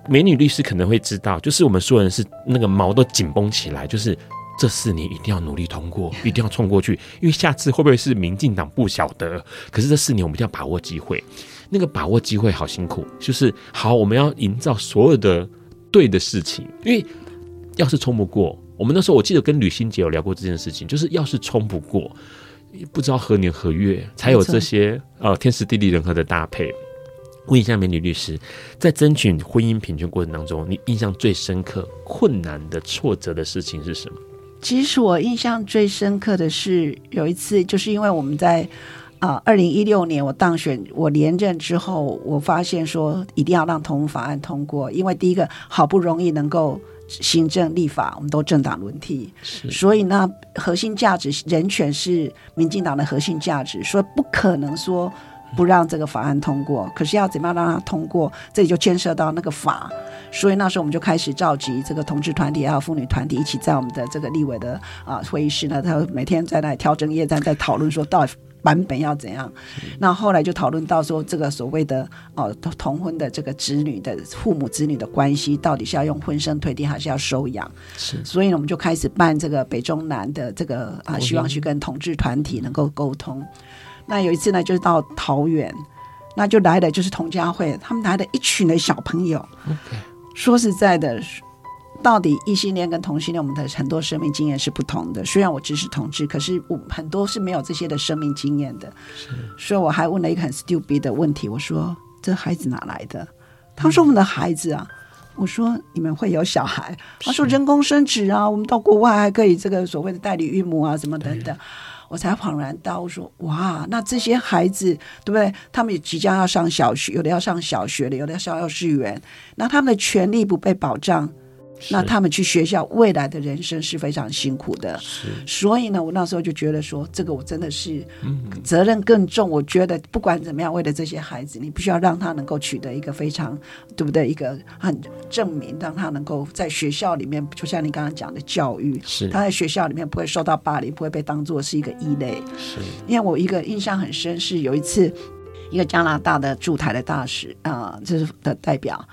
美女律师可能会知道，就是我们所有人是那个毛都紧绷起来，就是这四年一定要努力通过，一定要冲过去，因为下次会不会是民进党不晓得，可是这四年我们一定要把握机会。那个把握机会好辛苦，就是好，我们要营造所有的对的事情，因为要是冲不过，我们那时候我记得跟吕欣姐有聊过这件事情，就是要是冲不过，不知道何年何月才有这些呃天时地利人和的搭配。问一下美女律师，在争取婚姻平权过程当中，你印象最深刻、困难的、挫折的事情是什么？其实我印象最深刻的是有一次，就是因为我们在。啊，二零一六年我当选，我连任之后，我发现说一定要让同婚法案通过，因为第一个好不容易能够行政立法，我们都政党轮替，所以呢，核心价值人权是民进党的核心价值，所以不可能说不让这个法案通过。可是要怎么样让它通过，这里就牵涉到那个法，所以那时候我们就开始召集这个同志团体还有妇女团体一起在我们的这个立委的啊会议室呢，他每天在那里挑灯夜战，在讨论说到底。版本要怎样？那后来就讨论到说，这个所谓的哦同婚的这个子女的父母子女的关系，到底是要用婚生推定还是要收养？是，所以呢，我们就开始办这个北中南的这个啊，希望去跟同志团体能够沟通。那有一次呢，就是到桃园，那就来的就是同家会，他们来的一群的小朋友。说实在的。到底异性恋跟同性恋，我们的很多生命经验是不同的。虽然我支持同志，可是我很多是没有这些的生命经验的。是，所以我还问了一个很 stupid 的问题，我说：“这孩子哪来的？”他说：“我们的孩子啊。”我说：“你们会有小孩？”他说：“人工生殖啊，我们到国外还可以这个所谓的代理孕母啊，什么等等。”我才恍然大悟，说：“哇，那这些孩子对不对？他们也即将要上小学，有的要上小学了，有的要上幼稚园，那他们的权利不被保障。”那他们去学校，未来的人生是非常辛苦的。是，所以呢，我那时候就觉得说，这个我真的是责任更重。我觉得不管怎么样，为了这些孩子，你必须要让他能够取得一个非常对不对？一个很证明，让他能够在学校里面，就像你刚刚讲的教育，是他在学校里面不会受到霸凌，不会被当做是一个异类。是，因为我一个印象很深，是有一次一个加拿大的驻台的大使啊，这、呃就是的代表。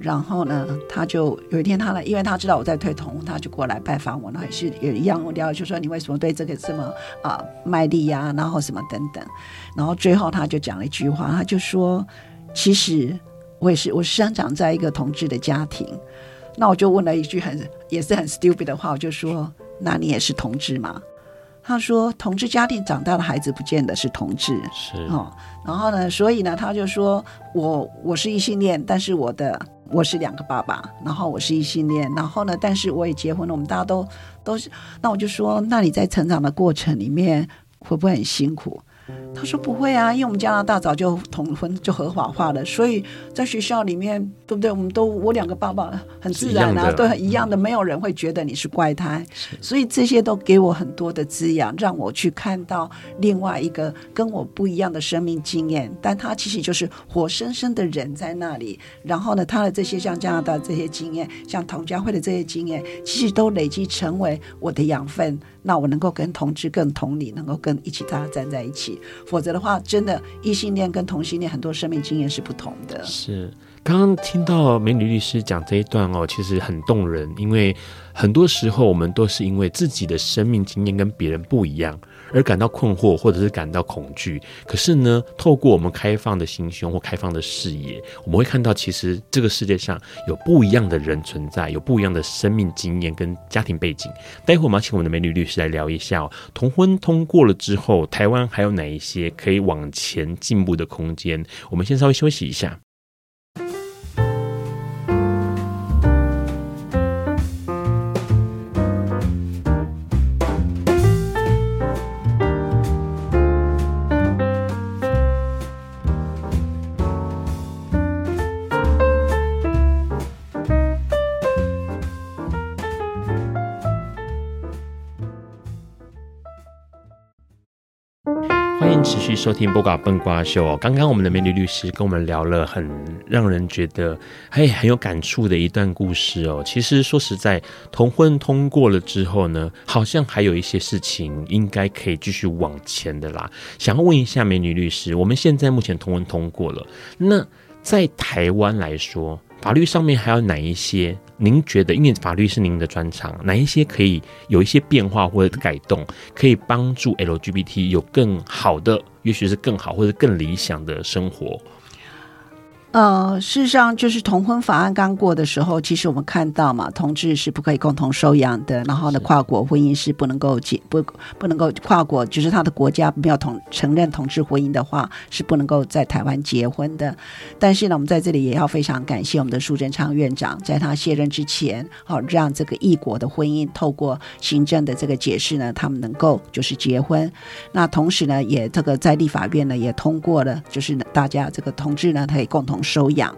然后呢，他就有一天他来，因为他知道我在推同，他就过来拜访我。那也是也一样，我聊就说你为什么对这个这么啊、呃、卖力呀、啊？然后什么等等。然后最后他就讲了一句话，他就说：“其实我也是，我是生长在一个同志的家庭。”那我就问了一句很也是很 stupid 的话，我就说：“那你也是同志吗？”他说：“同志家庭长大的孩子不见得是同志。”是哦。然后呢，所以呢，他就说我我是异性恋，但是我的。我是两个爸爸，然后我是异性恋，然后呢，但是我也结婚了，我们大家都都是，那我就说，那你在成长的过程里面会不会很辛苦？他说不会啊，因为我们加拿大早就同婚就合法化了，所以在学校里面，对不对？我们都我两个爸爸很自然啊，对，一样的，没有人会觉得你是怪胎，所以这些都给我很多的滋养，让我去看到另外一个跟我不一样的生命经验，但他其实就是活生生的人在那里。然后呢，他的这些像加拿大这些经验，像同家会的这些经验，其实都累积成为我的养分。那我能够跟同志更同理，能够跟一起大家站在一起。否则的话，真的异性恋跟同性恋很多生命经验是不同的。是，刚刚听到美女律师讲这一段哦，其实很动人，因为很多时候我们都是因为自己的生命经验跟别人不一样。而感到困惑，或者是感到恐惧。可是呢，透过我们开放的心胸或开放的视野，我们会看到，其实这个世界上有不一样的人存在，有不一样的生命经验跟家庭背景。待会我们要请我们的美女律师来聊一下哦，同婚通过了之后，台湾还有哪一些可以往前进步的空间？我们先稍微休息一下。续收听《播瓜笨瓜秀》哦。刚刚我们的美女律师跟我们聊了很让人觉得嘿很有感触的一段故事哦。其实说实在，同婚通过了之后呢，好像还有一些事情应该可以继续往前的啦。想要问一下美女律师，我们现在目前同婚通过了，那在台湾来说，法律上面还有哪一些？您觉得，因为法律是您的专长，哪一些可以有一些变化或者改动，可以帮助 LGBT 有更好的，也许是更好或者更理想的生活？呃，事实上，就是同婚法案刚过的时候，其实我们看到嘛，同志是不可以共同收养的，然后呢，跨国婚姻是不能够结不不能够跨国，就是他的国家没有同承认同志婚姻的话，是不能够在台湾结婚的。但是呢，我们在这里也要非常感谢我们的苏贞昌院长，在他卸任之前，好让这个异国的婚姻透过行政的这个解释呢，他们能够就是结婚。那同时呢，也这个在立法院呢也通过了，就是大家这个同志呢可以共同。收养，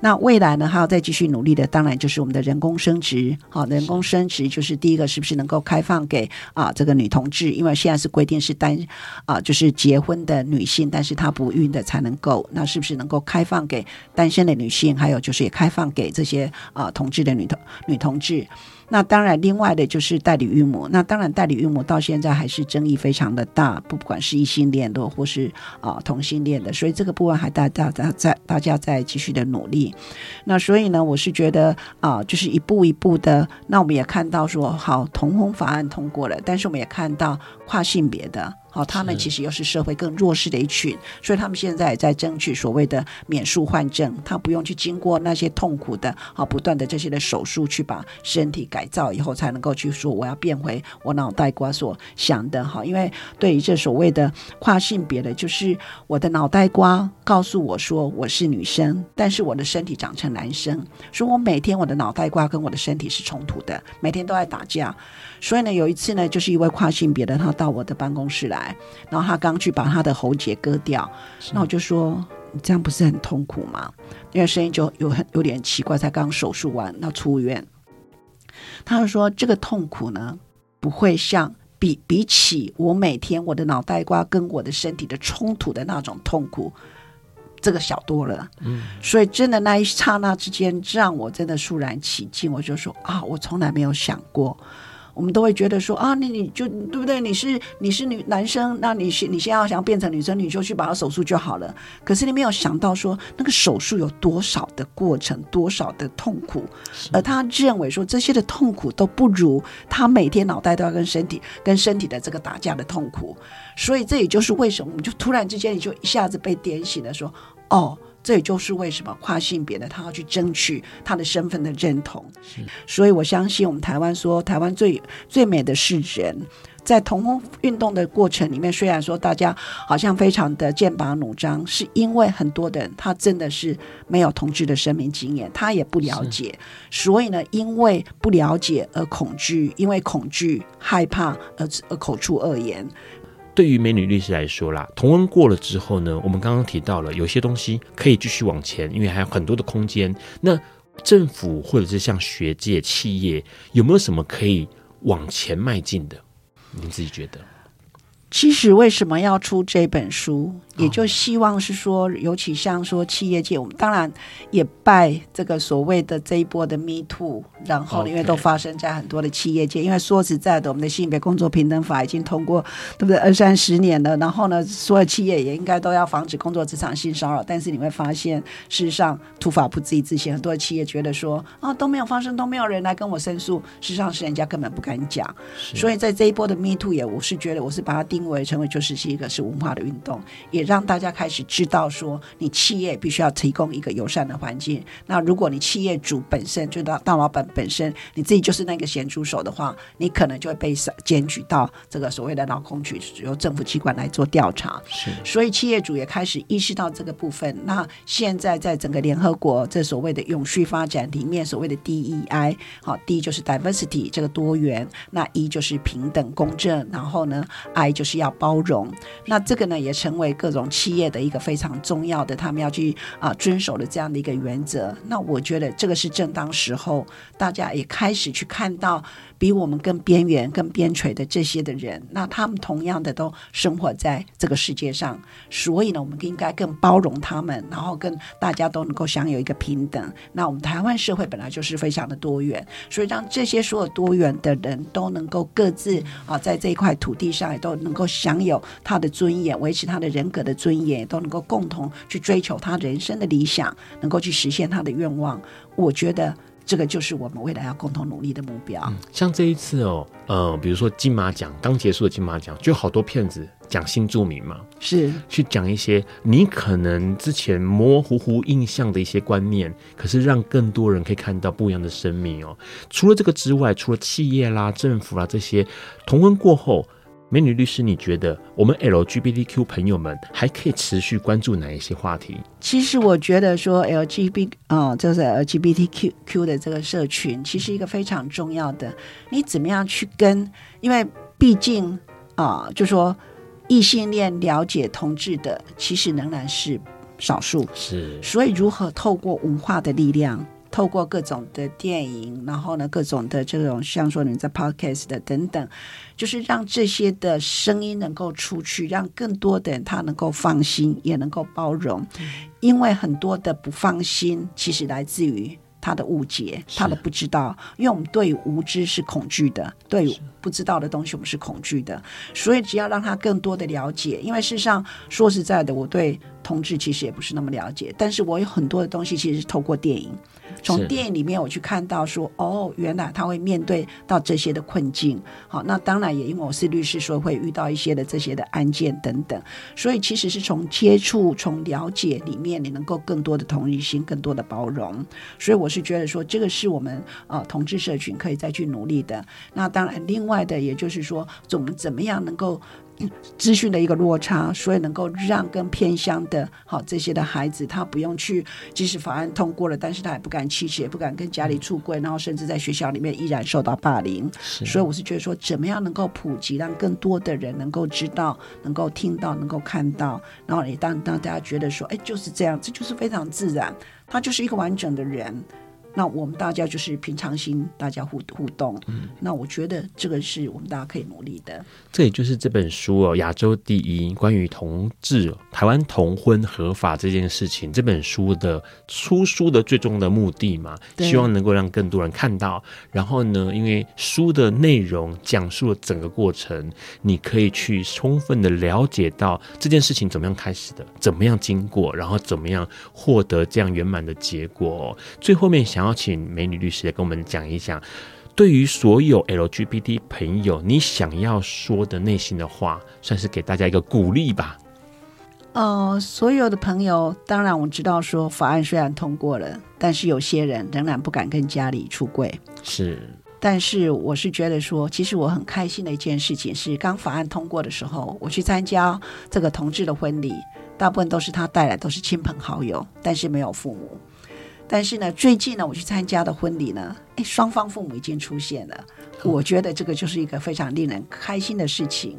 那未来呢还要再继续努力的，当然就是我们的人工生殖。好，人工生殖就是第一个，是不是能够开放给啊这个女同志？因为现在是规定是单啊，就是结婚的女性，但是她不孕的才能够。那是不是能够开放给单身的女性？还有就是也开放给这些啊同志的女同女同志？那当然，另外的就是代理孕母。那当然，代理孕母到现在还是争议非常的大，不管是异性恋的或是啊、同性恋的，所以这个部分还大大大在大家在继续的努力。那所以呢，我是觉得啊、就是一步一步的。那我们也看到说，好，同婚法案通过了，但是我们也看到跨性别的。好，他们其实又是社会更弱势的一群，所以他们现在也在争取所谓的免术换证，他不用去经过那些痛苦的、好不断的这些的手术，去把身体改造以后，才能够去说我要变回我脑袋瓜所想的。哈，因为对于这所谓的跨性别的，就是我的脑袋瓜告诉我说我是女生，但是我的身体长成男生，所以我每天我的脑袋瓜跟我的身体是冲突的，每天都在打架。所以呢，有一次呢，就是一位跨性别的，他到我的办公室来，然后他刚去把他的喉结割掉，那我就说，你这样不是很痛苦吗？因为声音就有很有点奇怪，才刚手术完要出院。他就说，这个痛苦呢，不会像比比起我每天我的脑袋瓜跟我的身体的冲突的那种痛苦，这个小多了。嗯，所以真的那一刹那之间，让我真的肃然起敬。我就说啊，我从来没有想过。我们都会觉得说啊，那你就对不对？你是你是女男生，那你你现在要想变成女生，你就去把它手术就好了。可是你没有想到说，那个手术有多少的过程，多少的痛苦，而他认为说这些的痛苦都不如他每天脑袋都要跟身体跟身体的这个打架的痛苦。所以这也就是为什么我们就突然之间你就一下子被点醒了，说哦。这也就是为什么跨性别的他要去争取他的身份的认同。所以我相信我们台湾说，台湾最最美的是人，在同工运动的过程里面，虽然说大家好像非常的剑拔弩张，是因为很多的人他真的是没有同志的生命经验，他也不了解，所以呢，因为不了解而恐惧，因为恐惧害怕而而口出恶言。对于美女律师来说啦，同婚过了之后呢，我们刚刚提到了有些东西可以继续往前，因为还有很多的空间。那政府或者是像学界、企业，有没有什么可以往前迈进的？您自己觉得？其实为什么要出这本书，也就希望是说，尤其像说企业界，我们当然也拜这个所谓的这一波的 Me Too，然后因为都发生在很多的企业界。因为说实在的，我们的性别工作平等法已经通过，对不对？二三十年了，然后呢，所有企业也应该都要防止工作职场性骚扰。但是你会发现，事实上土法不自己之前，很多的企业觉得说啊都没有发生，都没有人来跟我申诉。事实上是人家根本不敢讲。所以在这一波的 Me Too 也，我是觉得我是把它定。因为成为就是是一个是文化的运动，也让大家开始知道说，你企业必须要提供一个友善的环境。那如果你企业主本身就大大老板本身你自己就是那个咸猪手的话，你可能就会被检举到这个所谓的劳工局，由政府机关来做调查。是，所以企业主也开始意识到这个部分。那现在在整个联合国这所谓的永续发展里面，所谓的 DEI，好，D 就是 diversity 这个多元，那 E 就是平等公正，然后呢，I 就是需要包容。那这个呢，也成为各种企业的一个非常重要的，他们要去啊遵守的这样的一个原则。那我觉得这个是正当时候，大家也开始去看到比我们更边缘、更边陲的这些的人，那他们同样的都生活在这个世界上，所以呢，我们应该更包容他们，然后跟大家都能够享有一个平等。那我们台湾社会本来就是非常的多元，所以让这些所有多元的人都能够各自啊，在这一块土地上也都能够享有他的尊严，维持他的人格的尊严，也都能够共同去追求他人生的理想，能够去实现他的愿望。我觉得这个就是我们未来要共同努力的目标。嗯，像这一次哦，呃，比如说金马奖刚结束的金马奖，就好多片子讲新著民嘛，是去讲一些你可能之前模模糊糊印象的一些观念，可是让更多人可以看到不一样的生命哦。除了这个之外，除了企业啦、政府啦这些，同婚过后。美女律师，你觉得我们 LGBTQ 朋友们还可以持续关注哪一些话题？其实我觉得说 LGBT 啊、哦，就是 LGBTQ 的这个社群，其实一个非常重要的，你怎么样去跟？因为毕竟啊、呃，就说异性恋了解同志的，其实仍然是少数。是，所以如何透过文化的力量？透过各种的电影，然后呢，各种的这种像说你在 podcast 的等等，就是让这些的声音能够出去，让更多的人他能够放心，也能够包容，因为很多的不放心，其实来自于。他的误解，他的不知道，因为我们对无知是恐惧的，对不知道的东西我们是恐惧的，所以只要让他更多的了解，因为事实上说实在的，我对同志其实也不是那么了解，但是我有很多的东西其实是透过电影，从电影里面我去看到说，哦，原来他会面对到这些的困境，好，那当然也因为我是律师，所以会遇到一些的这些的案件等等，所以其实是从接触、从了解里面，你能够更多的同理心、更多的包容，所以我。是觉得说这个是我们呃同志社群可以再去努力的。那当然，另外的也就是说，我们怎么样能够资讯的一个落差，所以能够让更偏向的好这些的孩子，他不用去，即使法案通过了，但是他也不敢妻子，也不敢跟家里出柜，然后甚至在学校里面依然受到霸凌。所以我是觉得说，怎么样能够普及，让更多的人能够知道，能够听到，能够看到，然后也当当大家觉得说，哎，就是这样，这就是非常自然，他就是一个完整的人。那我们大家就是平常心，大家互互动。嗯，那我觉得这个是我们大家可以努力的。这也就是这本书哦，亚洲第一关于同志台湾同婚合法这件事情，这本书的出书的最终的目的嘛，希望能够让更多人看到。然后呢，因为书的内容讲述了整个过程，你可以去充分的了解到这件事情怎么样开始的，怎么样经过，然后怎么样获得这样圆满的结果。最后面想。想要请美女律师来跟我们讲一讲，对于所有 LGBT 朋友，你想要说的内心的话，算是给大家一个鼓励吧。呃，所有的朋友，当然我知道说法案虽然通过了，但是有些人仍然不敢跟家里出柜。是，但是我是觉得说，其实我很开心的一件事情是，刚法案通过的时候，我去参加这个同志的婚礼，大部分都是他带来，都是亲朋好友，但是没有父母。但是呢，最近呢，我去参加的婚礼呢，诶，双方父母已经出现了。我觉得这个就是一个非常令人开心的事情。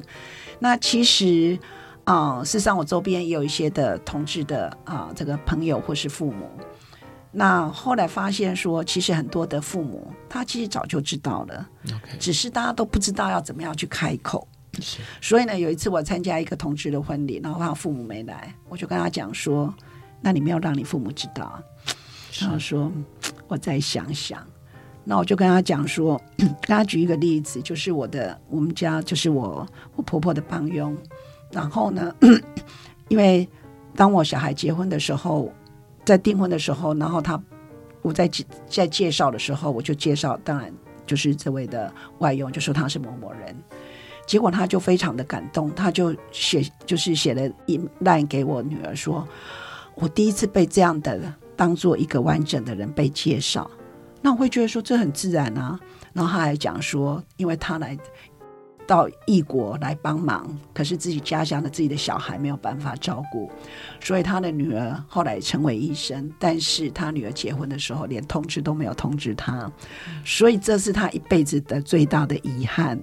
那其实啊、呃，事实上我周边也有一些的同志的啊、呃，这个朋友或是父母。那后来发现说，其实很多的父母他其实早就知道了.只是大家都不知道要怎么样去开口。所以呢，有一次我参加一个同志的婚礼，然后他父母没来，我就跟他讲说：“那你没有让你父母知道。”然后说，我再想想。那我就跟他讲说，跟他举一个例子，就是我的我们家就是我我婆婆的帮佣。然后呢，因为当我小孩结婚的时候，在订婚的时候，然后他我在在介绍的时候，我就介绍，当然就是这位的外佣，就说他是某某人。结果他就非常的感动，他就写就是写了一段给我女儿说，我第一次被这样的。当做一个完整的人被介绍，那我会觉得说这很自然啊。然后他还讲说，因为他来到异国来帮忙，可是自己家乡的自己的小孩没有办法照顾，所以他的女儿后来成为医生，但是他女儿结婚的时候连通知都没有通知他，所以这是他一辈子的最大的遗憾。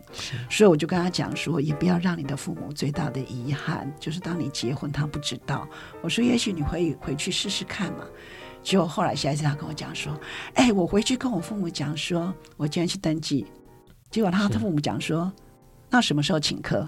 所以我就跟他讲说，也不要让你的父母最大的遗憾，就是当你结婚他不知道。我说也许你会回去试试看嘛。结果后来下一次他跟我讲说，哎，我回去跟我父母讲说，我今天去登记。结果他父母讲说。那什么时候请客？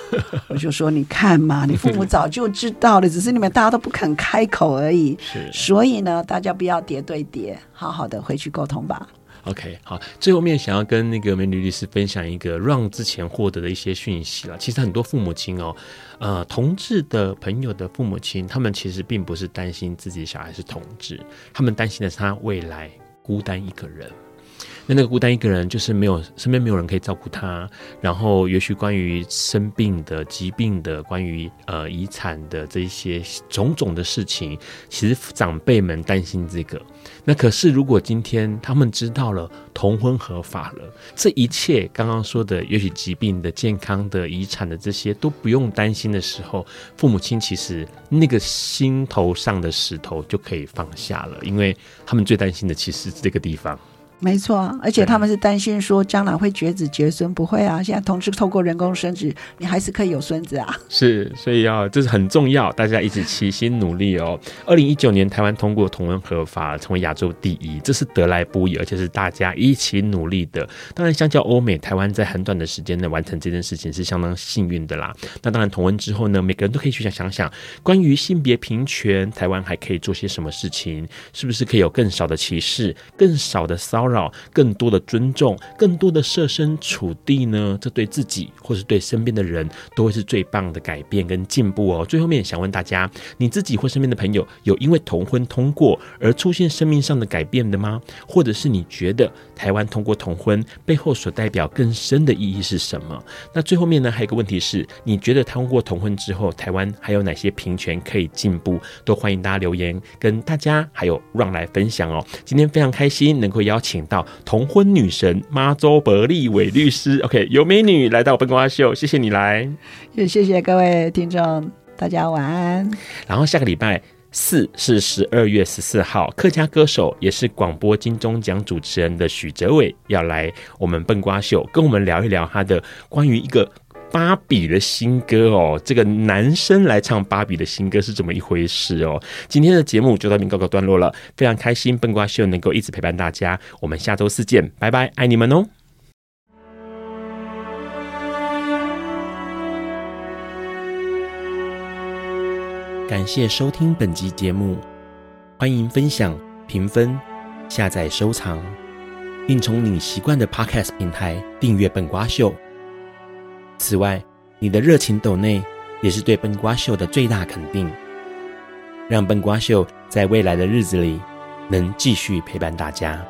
我就说你看嘛，你父母早就知道了，只是你们大家都不肯开口而已。是，所以呢，大家不要叠对叠，好好的回去沟通吧。OK，好，最后面想要跟那个美女律师分享一个让之前获得的一些讯息了。其实很多父母亲哦，呃，同志的朋友的父母亲，他们其实并不是担心自己小孩是同志，他们担心的是他未来孤单一个人。那那个孤单一个人，就是没有身边没有人可以照顾他，然后也许关于生病的、疾病的、关于呃遗产的这一些种种的事情，其实长辈们担心这个。那可是如果今天他们知道了同婚合法了，这一切刚刚说的，也许疾病的、健康的、遗产的这些都不用担心的时候，父母亲其实那个心头上的石头就可以放下了，因为他们最担心的其实这个地方。没错，而且他们是担心说将来会绝子绝孙，不会啊！现在同志透过人工生殖，你还是可以有孙子啊。是，所以要这是很重要，大家一起齐心努力哦。二零一九年台湾通过同婚合法，成为亚洲第一，这是得来不易，而且是大家一起努力的。当然，相较欧美，台湾在很短的时间内完成这件事情是相当幸运的啦。那当然，同婚之后呢，每个人都可以去想想想，关于性别平权，台湾还可以做些什么事情？是不是可以有更少的歧视，更少的骚扰？更多的尊重，更多的设身处地呢？这对自己或是对身边的人都会是最棒的改变跟进步哦。最后面想问大家，你自己或身边的朋友有因为同婚通过而出现生命上的改变的吗？或者是你觉得台湾通过同婚背后所代表更深的意义是什么？那最后面呢，还有一个问题是，你觉得通过同婚之后，台湾还有哪些平权可以进步？都欢迎大家留言跟大家还有让来分享哦。今天非常开心能够邀请。到同婚女神妈周伯利伟律师，OK，有美女来到笨瓜秀，谢谢你来，也谢谢各位听众，大家晚安。然后下个礼拜四是十二月十四号，客家歌手也是广播金钟奖主持人的许哲伟要来我们笨瓜秀，跟我们聊一聊他的关于一个。芭比的新歌哦，这个男生来唱芭比的新歌是怎么一回事哦？今天的节目就到这边告个段落了，非常开心笨瓜秀能够一直陪伴大家，我们下周四见，拜拜，爱你们哦！感谢收听本集节目，欢迎分享、评分、下载、收藏，并从你习惯的 Podcast 平台订阅笨瓜秀。此外，你的热情抖内也是对笨瓜秀的最大肯定，让笨瓜秀在未来的日子里能继续陪伴大家。